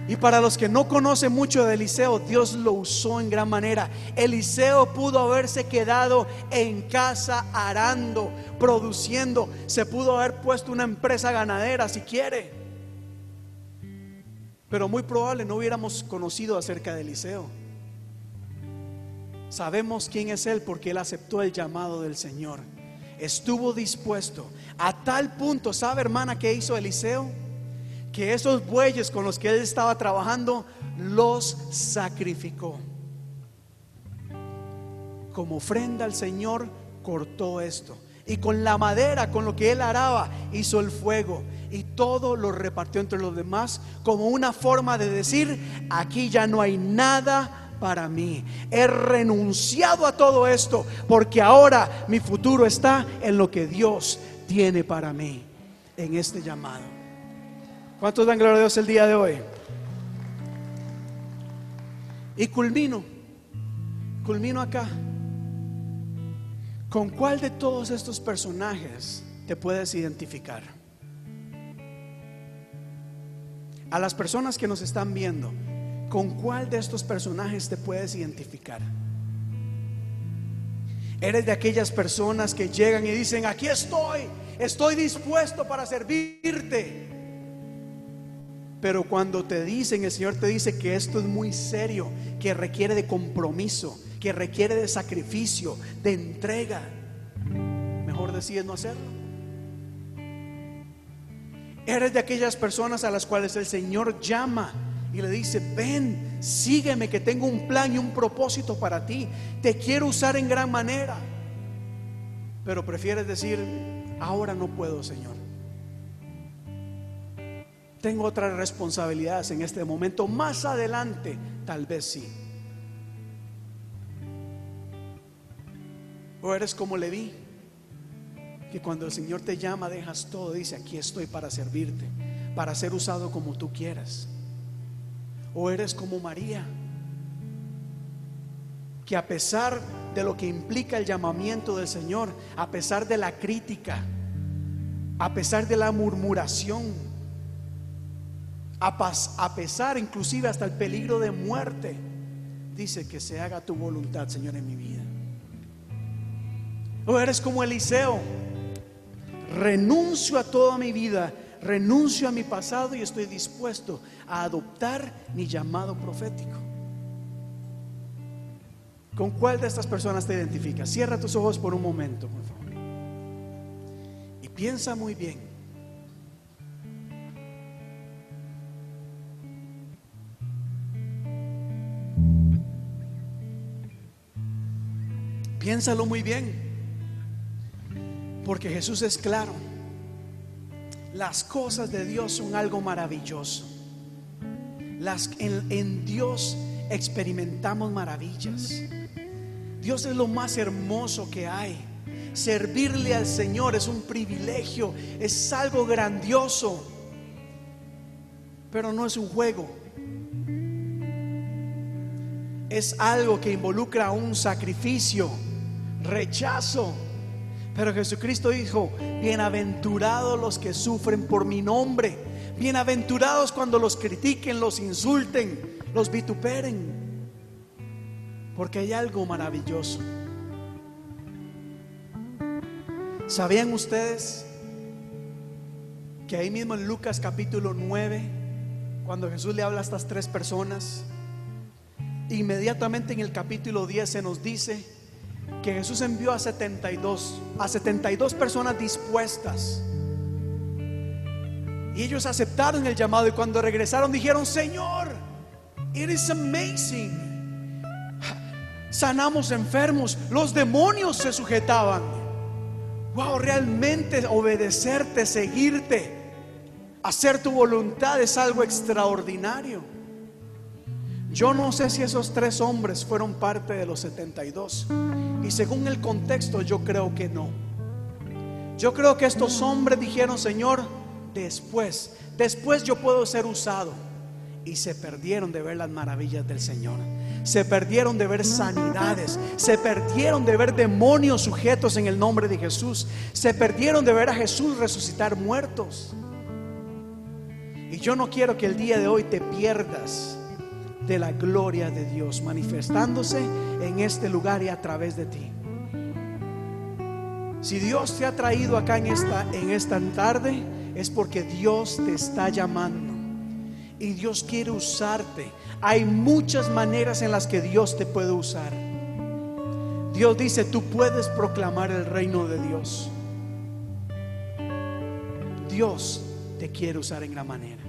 Y para los que no conocen mucho de Eliseo, Dios lo usó en gran manera. Eliseo pudo haberse quedado en casa arando, produciendo. Se pudo haber puesto una empresa ganadera si quiere. Pero muy probable no hubiéramos conocido acerca de Eliseo. Sabemos quién es Él porque Él aceptó el llamado del Señor. Estuvo dispuesto. A tal punto, ¿sabe hermana qué hizo Eliseo? Que esos bueyes con los que Él estaba trabajando los sacrificó. Como ofrenda al Señor cortó esto. Y con la madera con lo que Él araba hizo el fuego. Y todo lo repartió entre los demás como una forma de decir, aquí ya no hay nada para mí. He renunciado a todo esto porque ahora mi futuro está en lo que Dios tiene para mí. en este llamado. ¿Cuántos dan gloria a Dios el día de hoy? Y culmino, culmino acá. ¿Con cuál de todos estos personajes te puedes identificar? A las personas que nos están viendo, ¿con cuál de estos personajes te puedes identificar? Eres de aquellas personas que llegan y dicen, aquí estoy, estoy dispuesto para servirte. Pero cuando te dicen, el Señor te dice que esto es muy serio, que requiere de compromiso, que requiere de sacrificio, de entrega, mejor decides no hacerlo. Eres de aquellas personas a las cuales el Señor llama y le dice, ven, sígueme, que tengo un plan y un propósito para ti. Te quiero usar en gran manera. Pero prefieres decir, ahora no puedo, Señor. Tengo otras responsabilidades en este momento. Más adelante, tal vez sí. O eres como Leví, que cuando el Señor te llama dejas todo, dice, aquí estoy para servirte, para ser usado como tú quieras. O eres como María, que a pesar de lo que implica el llamamiento del Señor, a pesar de la crítica, a pesar de la murmuración, a, a pesar inclusive hasta el peligro de muerte, dice que se haga tu voluntad, Señor, en mi vida. O eres como Eliseo, renuncio a toda mi vida, renuncio a mi pasado y estoy dispuesto a adoptar mi llamado profético. ¿Con cuál de estas personas te identificas? Cierra tus ojos por un momento, por favor. Y piensa muy bien. Piénsalo muy bien. Porque Jesús es claro. Las cosas de Dios son algo maravilloso. Las, en, en Dios experimentamos maravillas. Dios es lo más hermoso que hay. Servirle al Señor es un privilegio, es algo grandioso, pero no es un juego. Es algo que involucra un sacrificio, rechazo. Pero Jesucristo dijo, bienaventurados los que sufren por mi nombre, bienaventurados cuando los critiquen, los insulten, los vituperen, porque hay algo maravilloso. ¿Sabían ustedes que ahí mismo en Lucas capítulo 9, cuando Jesús le habla a estas tres personas, inmediatamente en el capítulo 10 se nos dice que Jesús envió a 72, a 72 personas dispuestas. Y ellos aceptaron el llamado y cuando regresaron dijeron, Señor, it is amazing. Sanamos enfermos, los demonios se sujetaban. Wow, realmente obedecerte, seguirte, hacer tu voluntad es algo extraordinario. Yo no sé si esos tres hombres fueron parte de los 72. Y según el contexto, yo creo que no. Yo creo que estos hombres dijeron, Señor, después, después yo puedo ser usado. Y se perdieron de ver las maravillas del Señor. Se perdieron de ver sanidades. Se perdieron de ver demonios sujetos en el nombre de Jesús. Se perdieron de ver a Jesús resucitar muertos. Y yo no quiero que el día de hoy te pierdas de la gloria de Dios manifestándose en este lugar y a través de ti. Si Dios te ha traído acá en esta, en esta tarde, es porque Dios te está llamando y Dios quiere usarte. Hay muchas maneras en las que Dios te puede usar. Dios dice, tú puedes proclamar el reino de Dios. Dios te quiere usar en gran manera.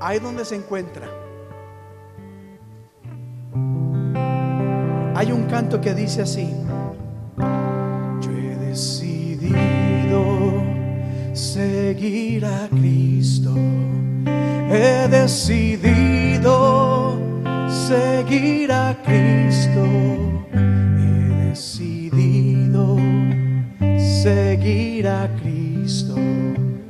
Ahí donde se encuentra. Hay un canto que dice así. Yo he decidido seguir a Cristo. He decidido seguir a Cristo. He decidido seguir a Cristo.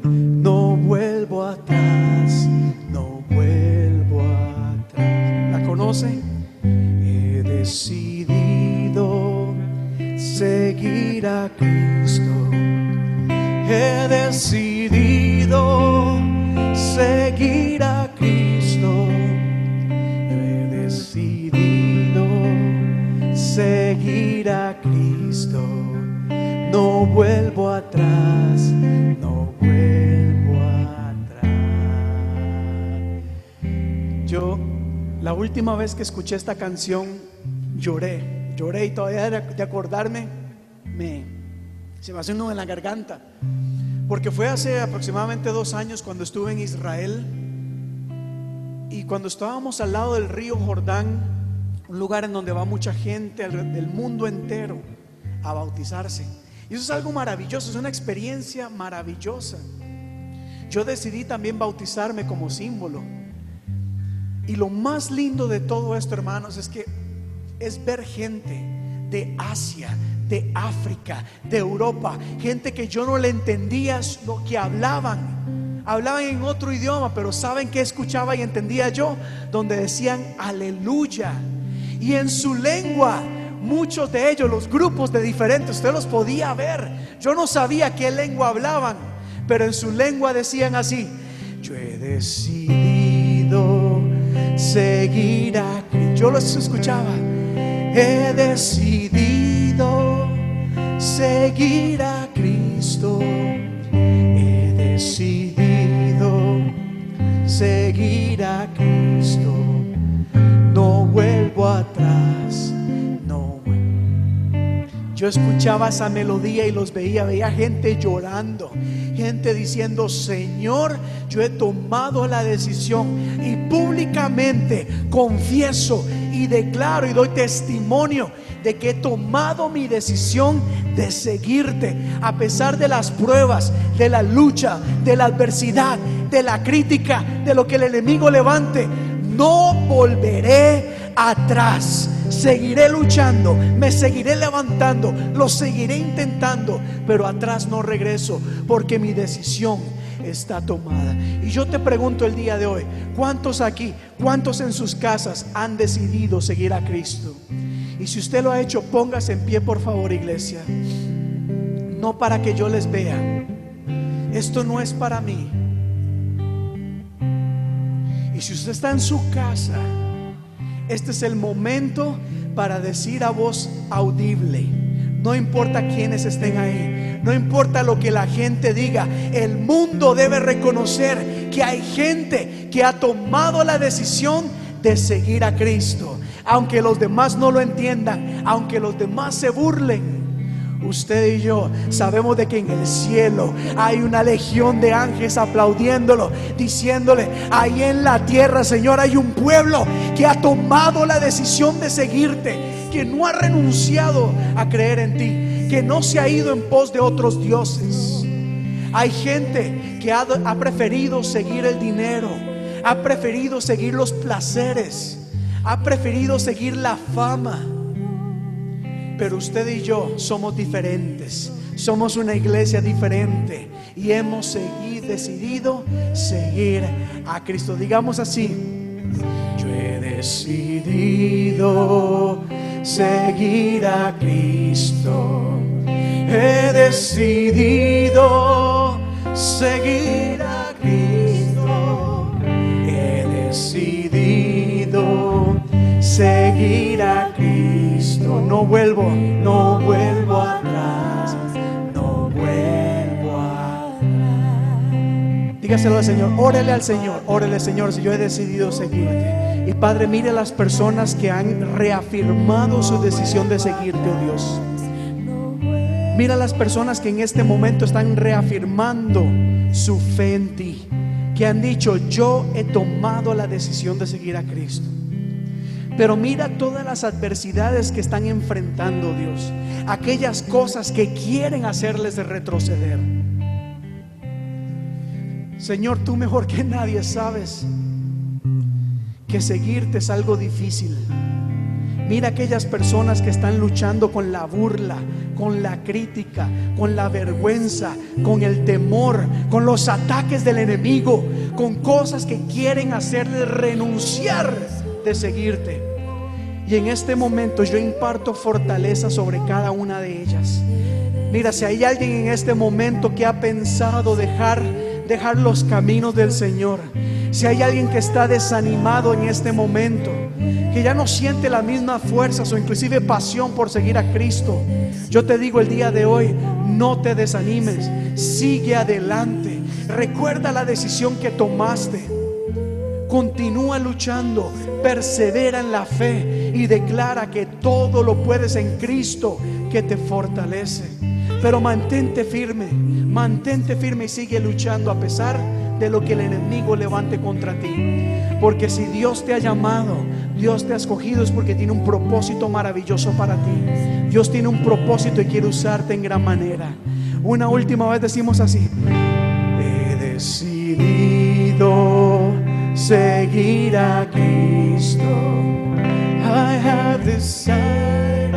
No vuelvo atrás, no vuelvo atrás. ¿La conocen? He decidido seguir a Cristo. He decidido seguir a Cristo. No vuelvo atrás, no vuelvo atrás. Yo, la última vez que escuché esta canción, lloré, lloré y todavía de acordarme, me, se me hace un nudo en la garganta. Porque fue hace aproximadamente dos años cuando estuve en Israel y cuando estábamos al lado del río Jordán, un lugar en donde va mucha gente del mundo entero a bautizarse. Y eso es algo maravilloso, es una experiencia maravillosa. Yo decidí también bautizarme como símbolo. Y lo más lindo de todo esto, hermanos, es que es ver gente de Asia, de África, de Europa, gente que yo no le entendía lo que hablaban. Hablaban en otro idioma, pero ¿saben qué escuchaba y entendía yo? Donde decían aleluya. Y en su lengua, muchos de ellos, los grupos de diferentes, usted los podía ver. Yo no sabía qué lengua hablaban, pero en su lengua decían así, yo he decidido seguir a Cristo. Yo los escuchaba. He decidido seguir a Cristo. He decidido seguir a Cristo. No vuelvo atrás. No. Yo escuchaba esa melodía y los veía, veía gente llorando, gente diciendo, Señor, yo he tomado la decisión y públicamente confieso y declaro y doy testimonio de que he tomado mi decisión de seguirte a pesar de las pruebas, de la lucha, de la adversidad, de la crítica, de lo que el enemigo levante. No volveré atrás. Seguiré luchando, me seguiré levantando, lo seguiré intentando, pero atrás no regreso porque mi decisión está tomada. Y yo te pregunto el día de hoy, ¿cuántos aquí, cuántos en sus casas han decidido seguir a Cristo? Y si usted lo ha hecho, póngase en pie, por favor, iglesia. No para que yo les vea. Esto no es para mí. Y si usted está en su casa, este es el momento para decir a voz audible. No importa quiénes estén ahí, no importa lo que la gente diga, el mundo debe reconocer que hay gente que ha tomado la decisión de seguir a Cristo. Aunque los demás no lo entiendan, aunque los demás se burlen. Usted y yo sabemos de que en el cielo hay una legión de ángeles aplaudiéndolo, diciéndole, ahí en la tierra, Señor, hay un pueblo que ha tomado la decisión de seguirte, que no ha renunciado a creer en ti, que no se ha ido en pos de otros dioses. Hay gente que ha, ha preferido seguir el dinero, ha preferido seguir los placeres, ha preferido seguir la fama. Pero usted y yo somos diferentes. Somos una iglesia diferente y hemos decidido seguir a Cristo. Digamos así, yo he decidido seguir a Cristo. He decidido seguir seguir a Cristo. No vuelvo, no vuelvo atrás. No vuelvo atrás. Dígaselo al Señor, órele al Señor, órele Señor, si yo he decidido seguirte. Y Padre, mire las personas que han reafirmado su decisión de seguirte, oh Dios. Mira las personas que en este momento están reafirmando su fe en ti, que han dicho, yo he tomado la decisión de seguir a Cristo. Pero mira todas las adversidades que están enfrentando, Dios, aquellas cosas que quieren hacerles de retroceder. Señor, tú mejor que nadie sabes que seguirte es algo difícil. Mira aquellas personas que están luchando con la burla, con la crítica, con la vergüenza, con el temor, con los ataques del enemigo, con cosas que quieren hacerles renunciar de seguirte. Y en este momento yo imparto fortaleza sobre cada una de ellas. Mira, si hay alguien en este momento que ha pensado dejar, dejar los caminos del Señor, si hay alguien que está desanimado en este momento, que ya no siente la misma fuerza o inclusive pasión por seguir a Cristo, yo te digo el día de hoy, no te desanimes, sigue adelante, recuerda la decisión que tomaste. Continúa luchando, persevera en la fe y declara que todo lo puedes en Cristo que te fortalece. Pero mantente firme, mantente firme y sigue luchando a pesar de lo que el enemigo levante contra ti. Porque si Dios te ha llamado, Dios te ha escogido es porque tiene un propósito maravilloso para ti. Dios tiene un propósito y quiere usarte en gran manera. Una última vez decimos así. He decidido seguir a Cristo. I have decided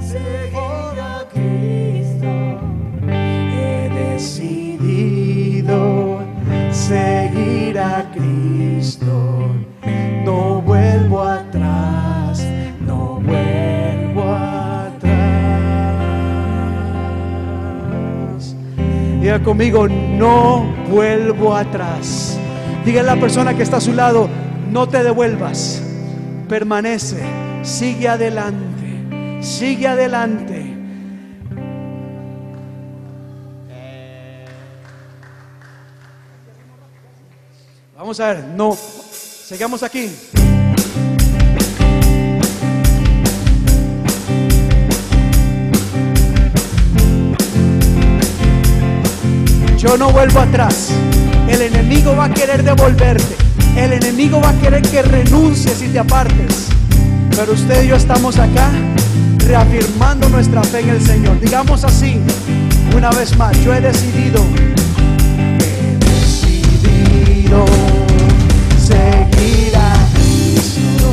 seguir a Cristo. He decidido seguir a Cristo. No vuelvo atrás, no vuelvo atrás. Diga conmigo, no vuelvo atrás. Diga a la persona que está a su lado, no te devuelvas, permanece, sigue adelante, sigue adelante. Vamos a ver, no, sigamos aquí. Yo no vuelvo atrás. El enemigo va a querer devolverte. El enemigo va a querer que renuncies y te apartes. Pero usted y yo estamos acá reafirmando nuestra fe en el Señor. Digamos así, una vez más, yo he decidido, he decidido seguir a Cristo.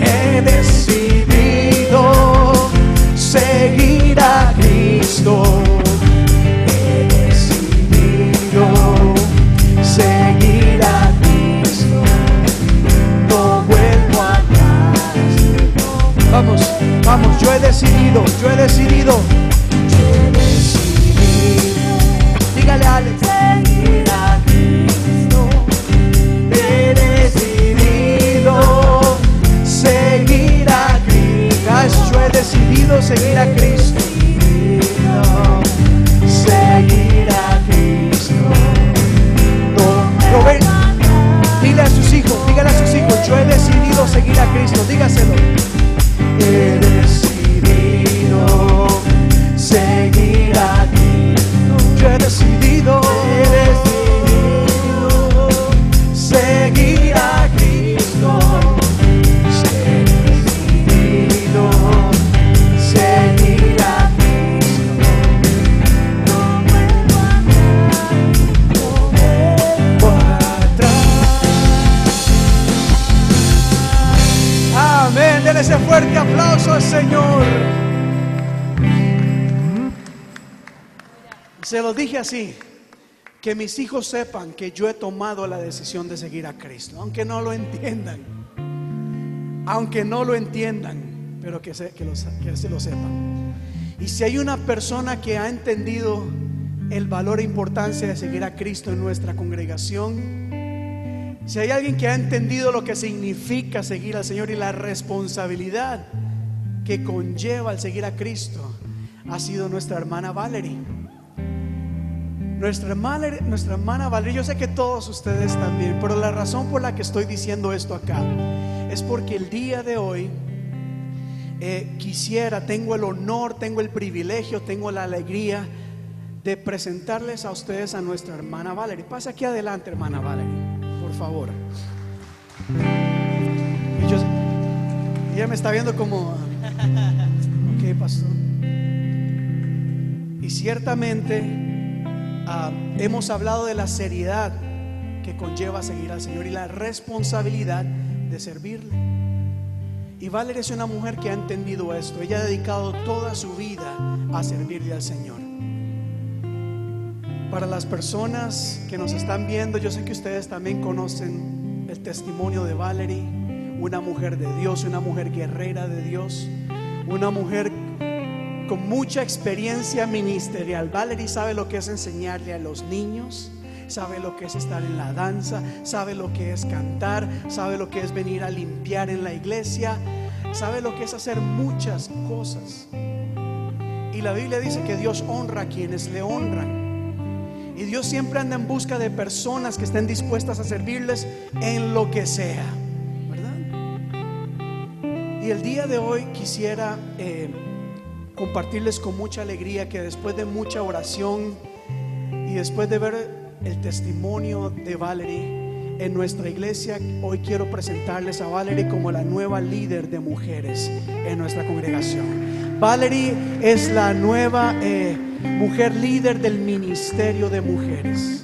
He decidido seguir a Cristo. Vamos, yo he decidido, yo he decidido. Yo he decidido. Dígale a Alex. Seguir a Cristo. He decidido seguir a Cristo. Yo he decidido seguir a Cristo. Seguir a Cristo. Rubén, dile a sus hijos, dígale a sus hijos, yo he decidido seguir a Cristo, dígaselo. He decidido Se lo dije así. Que mis hijos sepan que yo he tomado la decisión de seguir a Cristo. Aunque no lo entiendan. Aunque no lo entiendan. Pero que se, que se lo sepan. Y si hay una persona que ha entendido el valor e importancia de seguir a Cristo en nuestra congregación, si hay alguien que ha entendido lo que significa seguir al Señor y la responsabilidad que conlleva el seguir a Cristo, ha sido nuestra hermana Valerie. Nuestra hermana, nuestra hermana Valerie, yo sé que todos ustedes también, pero la razón por la que estoy diciendo esto acá es porque el día de hoy eh, quisiera, tengo el honor, tengo el privilegio, tengo la alegría de presentarles a ustedes a nuestra hermana Valerie. Pasa aquí adelante, hermana Valerie, por favor. Yo- ella me está viendo como, ok, pastor. Y ciertamente ah, hemos hablado de la seriedad que conlleva seguir al Señor y la responsabilidad de servirle. Y Valeria es una mujer que ha entendido esto. Ella ha dedicado toda su vida a servirle al Señor. Para las personas que nos están viendo, yo sé que ustedes también conocen el testimonio de Valerie, una mujer de Dios, una mujer guerrera de Dios, una mujer con mucha experiencia ministerial. Valerie sabe lo que es enseñarle a los niños, sabe lo que es estar en la danza, sabe lo que es cantar, sabe lo que es venir a limpiar en la iglesia, sabe lo que es hacer muchas cosas. Y la Biblia dice que Dios honra a quienes le honran. Y Dios siempre anda en busca de personas que estén dispuestas a servirles en lo que sea. ¿Verdad? Y el día de hoy quisiera eh, compartirles con mucha alegría que después de mucha oración y después de ver el testimonio de Valerie en nuestra iglesia, hoy quiero presentarles a Valerie como la nueva líder de mujeres en nuestra congregación. Valerie es la nueva eh, mujer líder del ministerio de mujeres.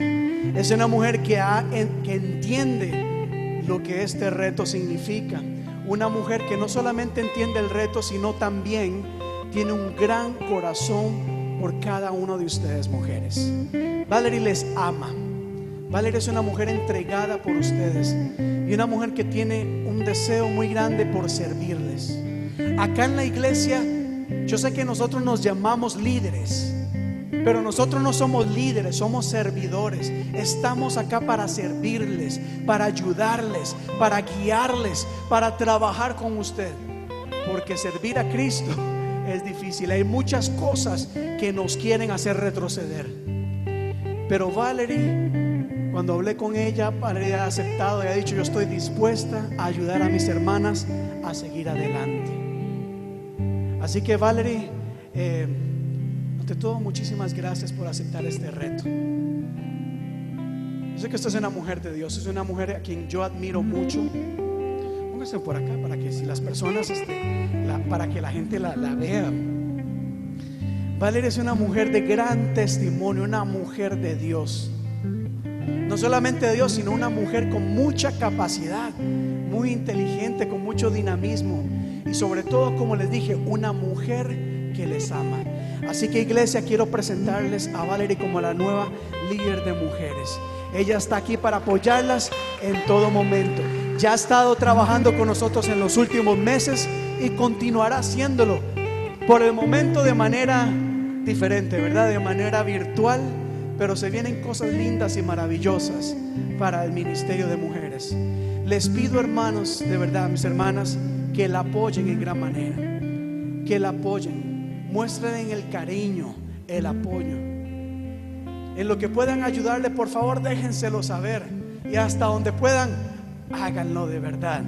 Es una mujer que, ha- que entiende lo que este reto significa. Una mujer que no solamente entiende el reto, sino también tiene un gran corazón por cada uno de ustedes, mujeres. Valerie les ama. Valerie es una mujer entregada por ustedes y una mujer que tiene un deseo muy grande por servirles. Acá en la iglesia, yo sé que nosotros nos llamamos líderes, pero nosotros no somos líderes, somos servidores. Estamos acá para servirles, para ayudarles, para guiarles, para trabajar con usted. Porque servir a Cristo es difícil. Hay muchas cosas que nos quieren hacer retroceder. Pero Valerie, cuando hablé con ella, Valerie ha aceptado y ha dicho, yo estoy dispuesta a ayudar a mis hermanas a seguir adelante. Así que Valerie, eh, ante todo, muchísimas gracias por aceptar este reto. Yo sé que usted es una mujer de Dios, es una mujer a quien yo admiro mucho. Póngase por acá para que si las personas, este, la- para que la gente la, vea. Valeria es una mujer de gran testimonio, una mujer de Dios. No solamente de Dios, sino una mujer con mucha capacidad, muy inteligente, con mucho dinamismo. Y sobre todo, como les dije, una mujer que les ama. Así que iglesia, quiero presentarles a Valerie como la nueva líder de mujeres. Ella está aquí para apoyarlas en todo momento. Ya ha estado trabajando con nosotros en los últimos meses y continuará haciéndolo. Por el momento de manera diferente, ¿verdad? De manera virtual, pero se vienen cosas lindas y maravillosas para el ministerio de mujeres. Les pido, hermanos, de verdad, mis hermanas, que la apoyen en gran manera. Que la apoyen. Muestren el cariño, el apoyo. En lo que puedan ayudarle, por favor, déjenselo saber. Y hasta donde puedan, háganlo de verdad.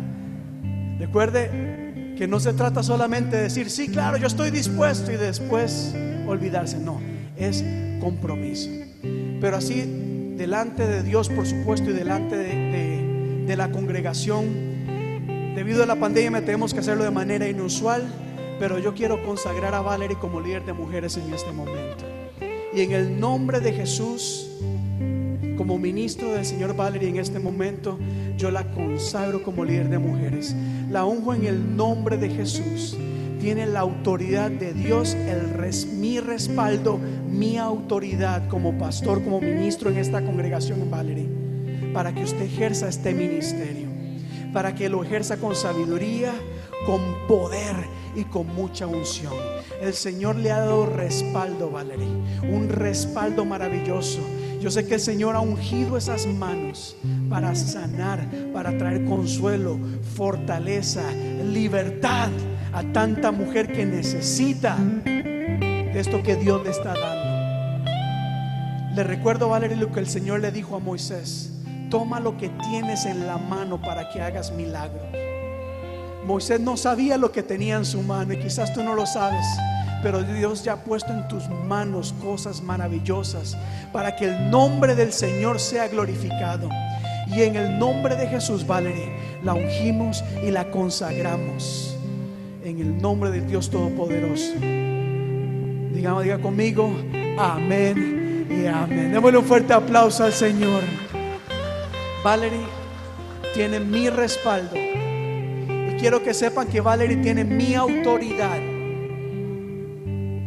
Recuerde que no se trata solamente de decir, sí, claro, yo estoy dispuesto y después olvidarse. No, es compromiso. Pero así, delante de Dios, por supuesto, y delante de, la congregación, debido a la pandemia tenemos que hacerlo de manera inusual, pero yo quiero consagrar a Valerie como líder de mujeres en este momento. Y en el nombre de Jesús, como ministro del Señor Valerie en este momento, yo la consagro como líder de mujeres. La unjo en el nombre de Jesús. Tiene la autoridad de Dios, el mi respaldo, mi autoridad como pastor, como ministro en esta congregación Valerie, para que usted ejerza este ministerio, para que lo ejerza con sabiduría, con poder y con mucha unción. El Señor le ha dado respaldo, Valerie, un respaldo maravilloso. Yo sé que el Señor ha ungido esas manos para sanar, para traer consuelo, fortaleza, libertad a tanta mujer que necesita de esto que Dios le está dando. Le recuerdo, Valerie, lo que el Señor le dijo a Moisés. Toma lo que tienes en la mano para que hagas milagros. Moisés no sabía lo que tenía en su mano y quizás tú no lo sabes, pero Dios ya ha puesto en tus manos cosas maravillosas para que el nombre del Señor sea glorificado. Y en el nombre de Jesús, Valerie, la ungimos y la consagramos en el nombre del Dios Todopoderoso. Digamos, diga conmigo, amén y amén. Démosle un fuerte aplauso al Señor. Valerie tiene mi respaldo. Y quiero que sepan que Valerie tiene mi autoridad.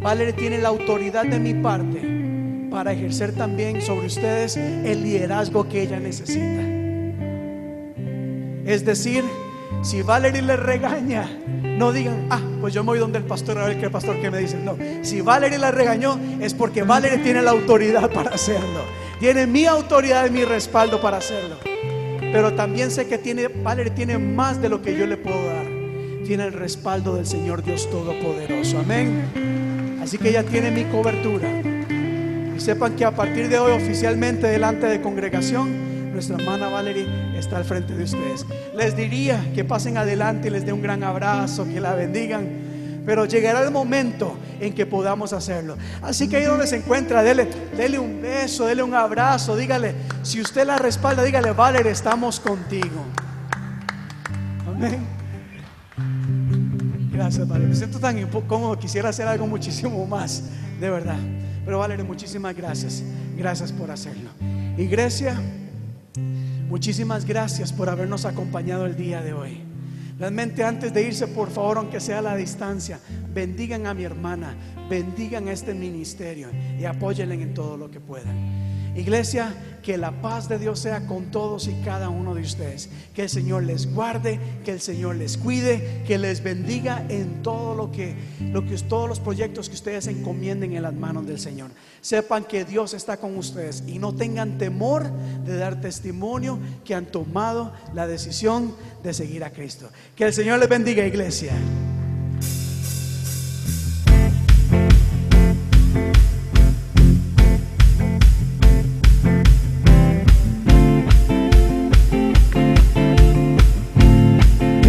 Valerie tiene la autoridad de mi parte para ejercer también sobre ustedes el liderazgo que ella necesita. Es decir, Si Valerie le regaña, no digan, ah, pues yo me voy donde el pastor a ver qué pastor que me dice. No, si Valerie la regañó es porque Valerie tiene la autoridad para hacerlo. Tiene mi autoridad y mi respaldo para hacerlo. Pero también sé que tiene, Valerie tiene más de lo que yo le puedo dar. Tiene el respaldo del Señor Dios Todopoderoso. Amén. Así que ella tiene mi cobertura. Y sepan que a partir de hoy oficialmente delante de congregación, nuestra hermana Valerie está al frente de ustedes. Les diría que pasen adelante y les dé un gran abrazo, que la bendigan. Pero llegará el momento en que podamos hacerlo. Así que ahí donde se encuentra, dele, dele un beso, dele un abrazo, dígale, si usted la respalda, dígale, Valerie, estamos contigo. Amén. Gracias, Valerie. Me siento tan cómodo, quisiera hacer algo muchísimo más, de verdad. Pero Valerie, muchísimas gracias. Gracias por hacerlo. Iglesia, muchísimas gracias por habernos acompañado el día de hoy. Realmente antes de irse, por favor, aunque sea a la distancia, bendigan a mi hermana, bendigan a este ministerio y apóyenle en todo lo que puedan. Iglesia, que la paz de Dios sea con todos y cada uno de ustedes. Que el Señor les guarde, que el Señor les cuide, que les bendiga en todo lo que, lo que todos los proyectos que ustedes encomienden en las manos del Señor. Sepan que Dios está con ustedes y no tengan temor de dar testimonio que han tomado la decisión de seguir a Cristo. Que el Señor les bendiga, iglesia.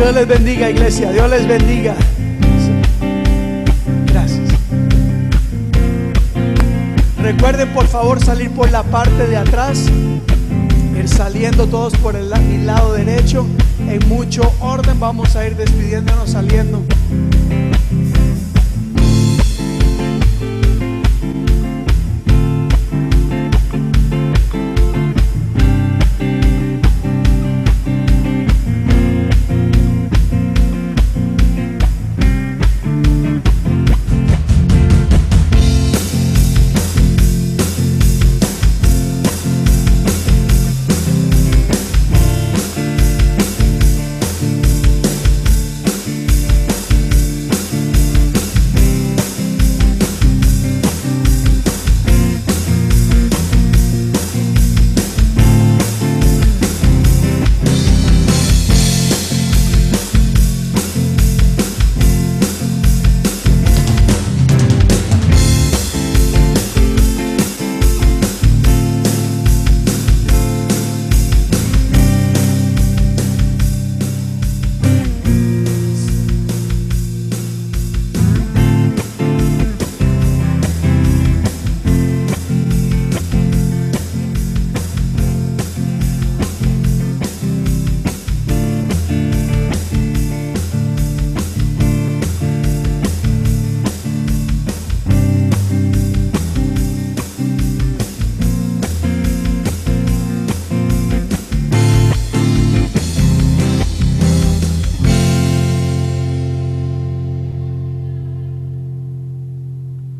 Dios les bendiga, iglesia. Dios les bendiga. Gracias. Recuerden por favor salir por la parte de atrás. Ir saliendo todos por el, la- el lado derecho. En mucho orden vamos a ir despidiéndonos saliendo.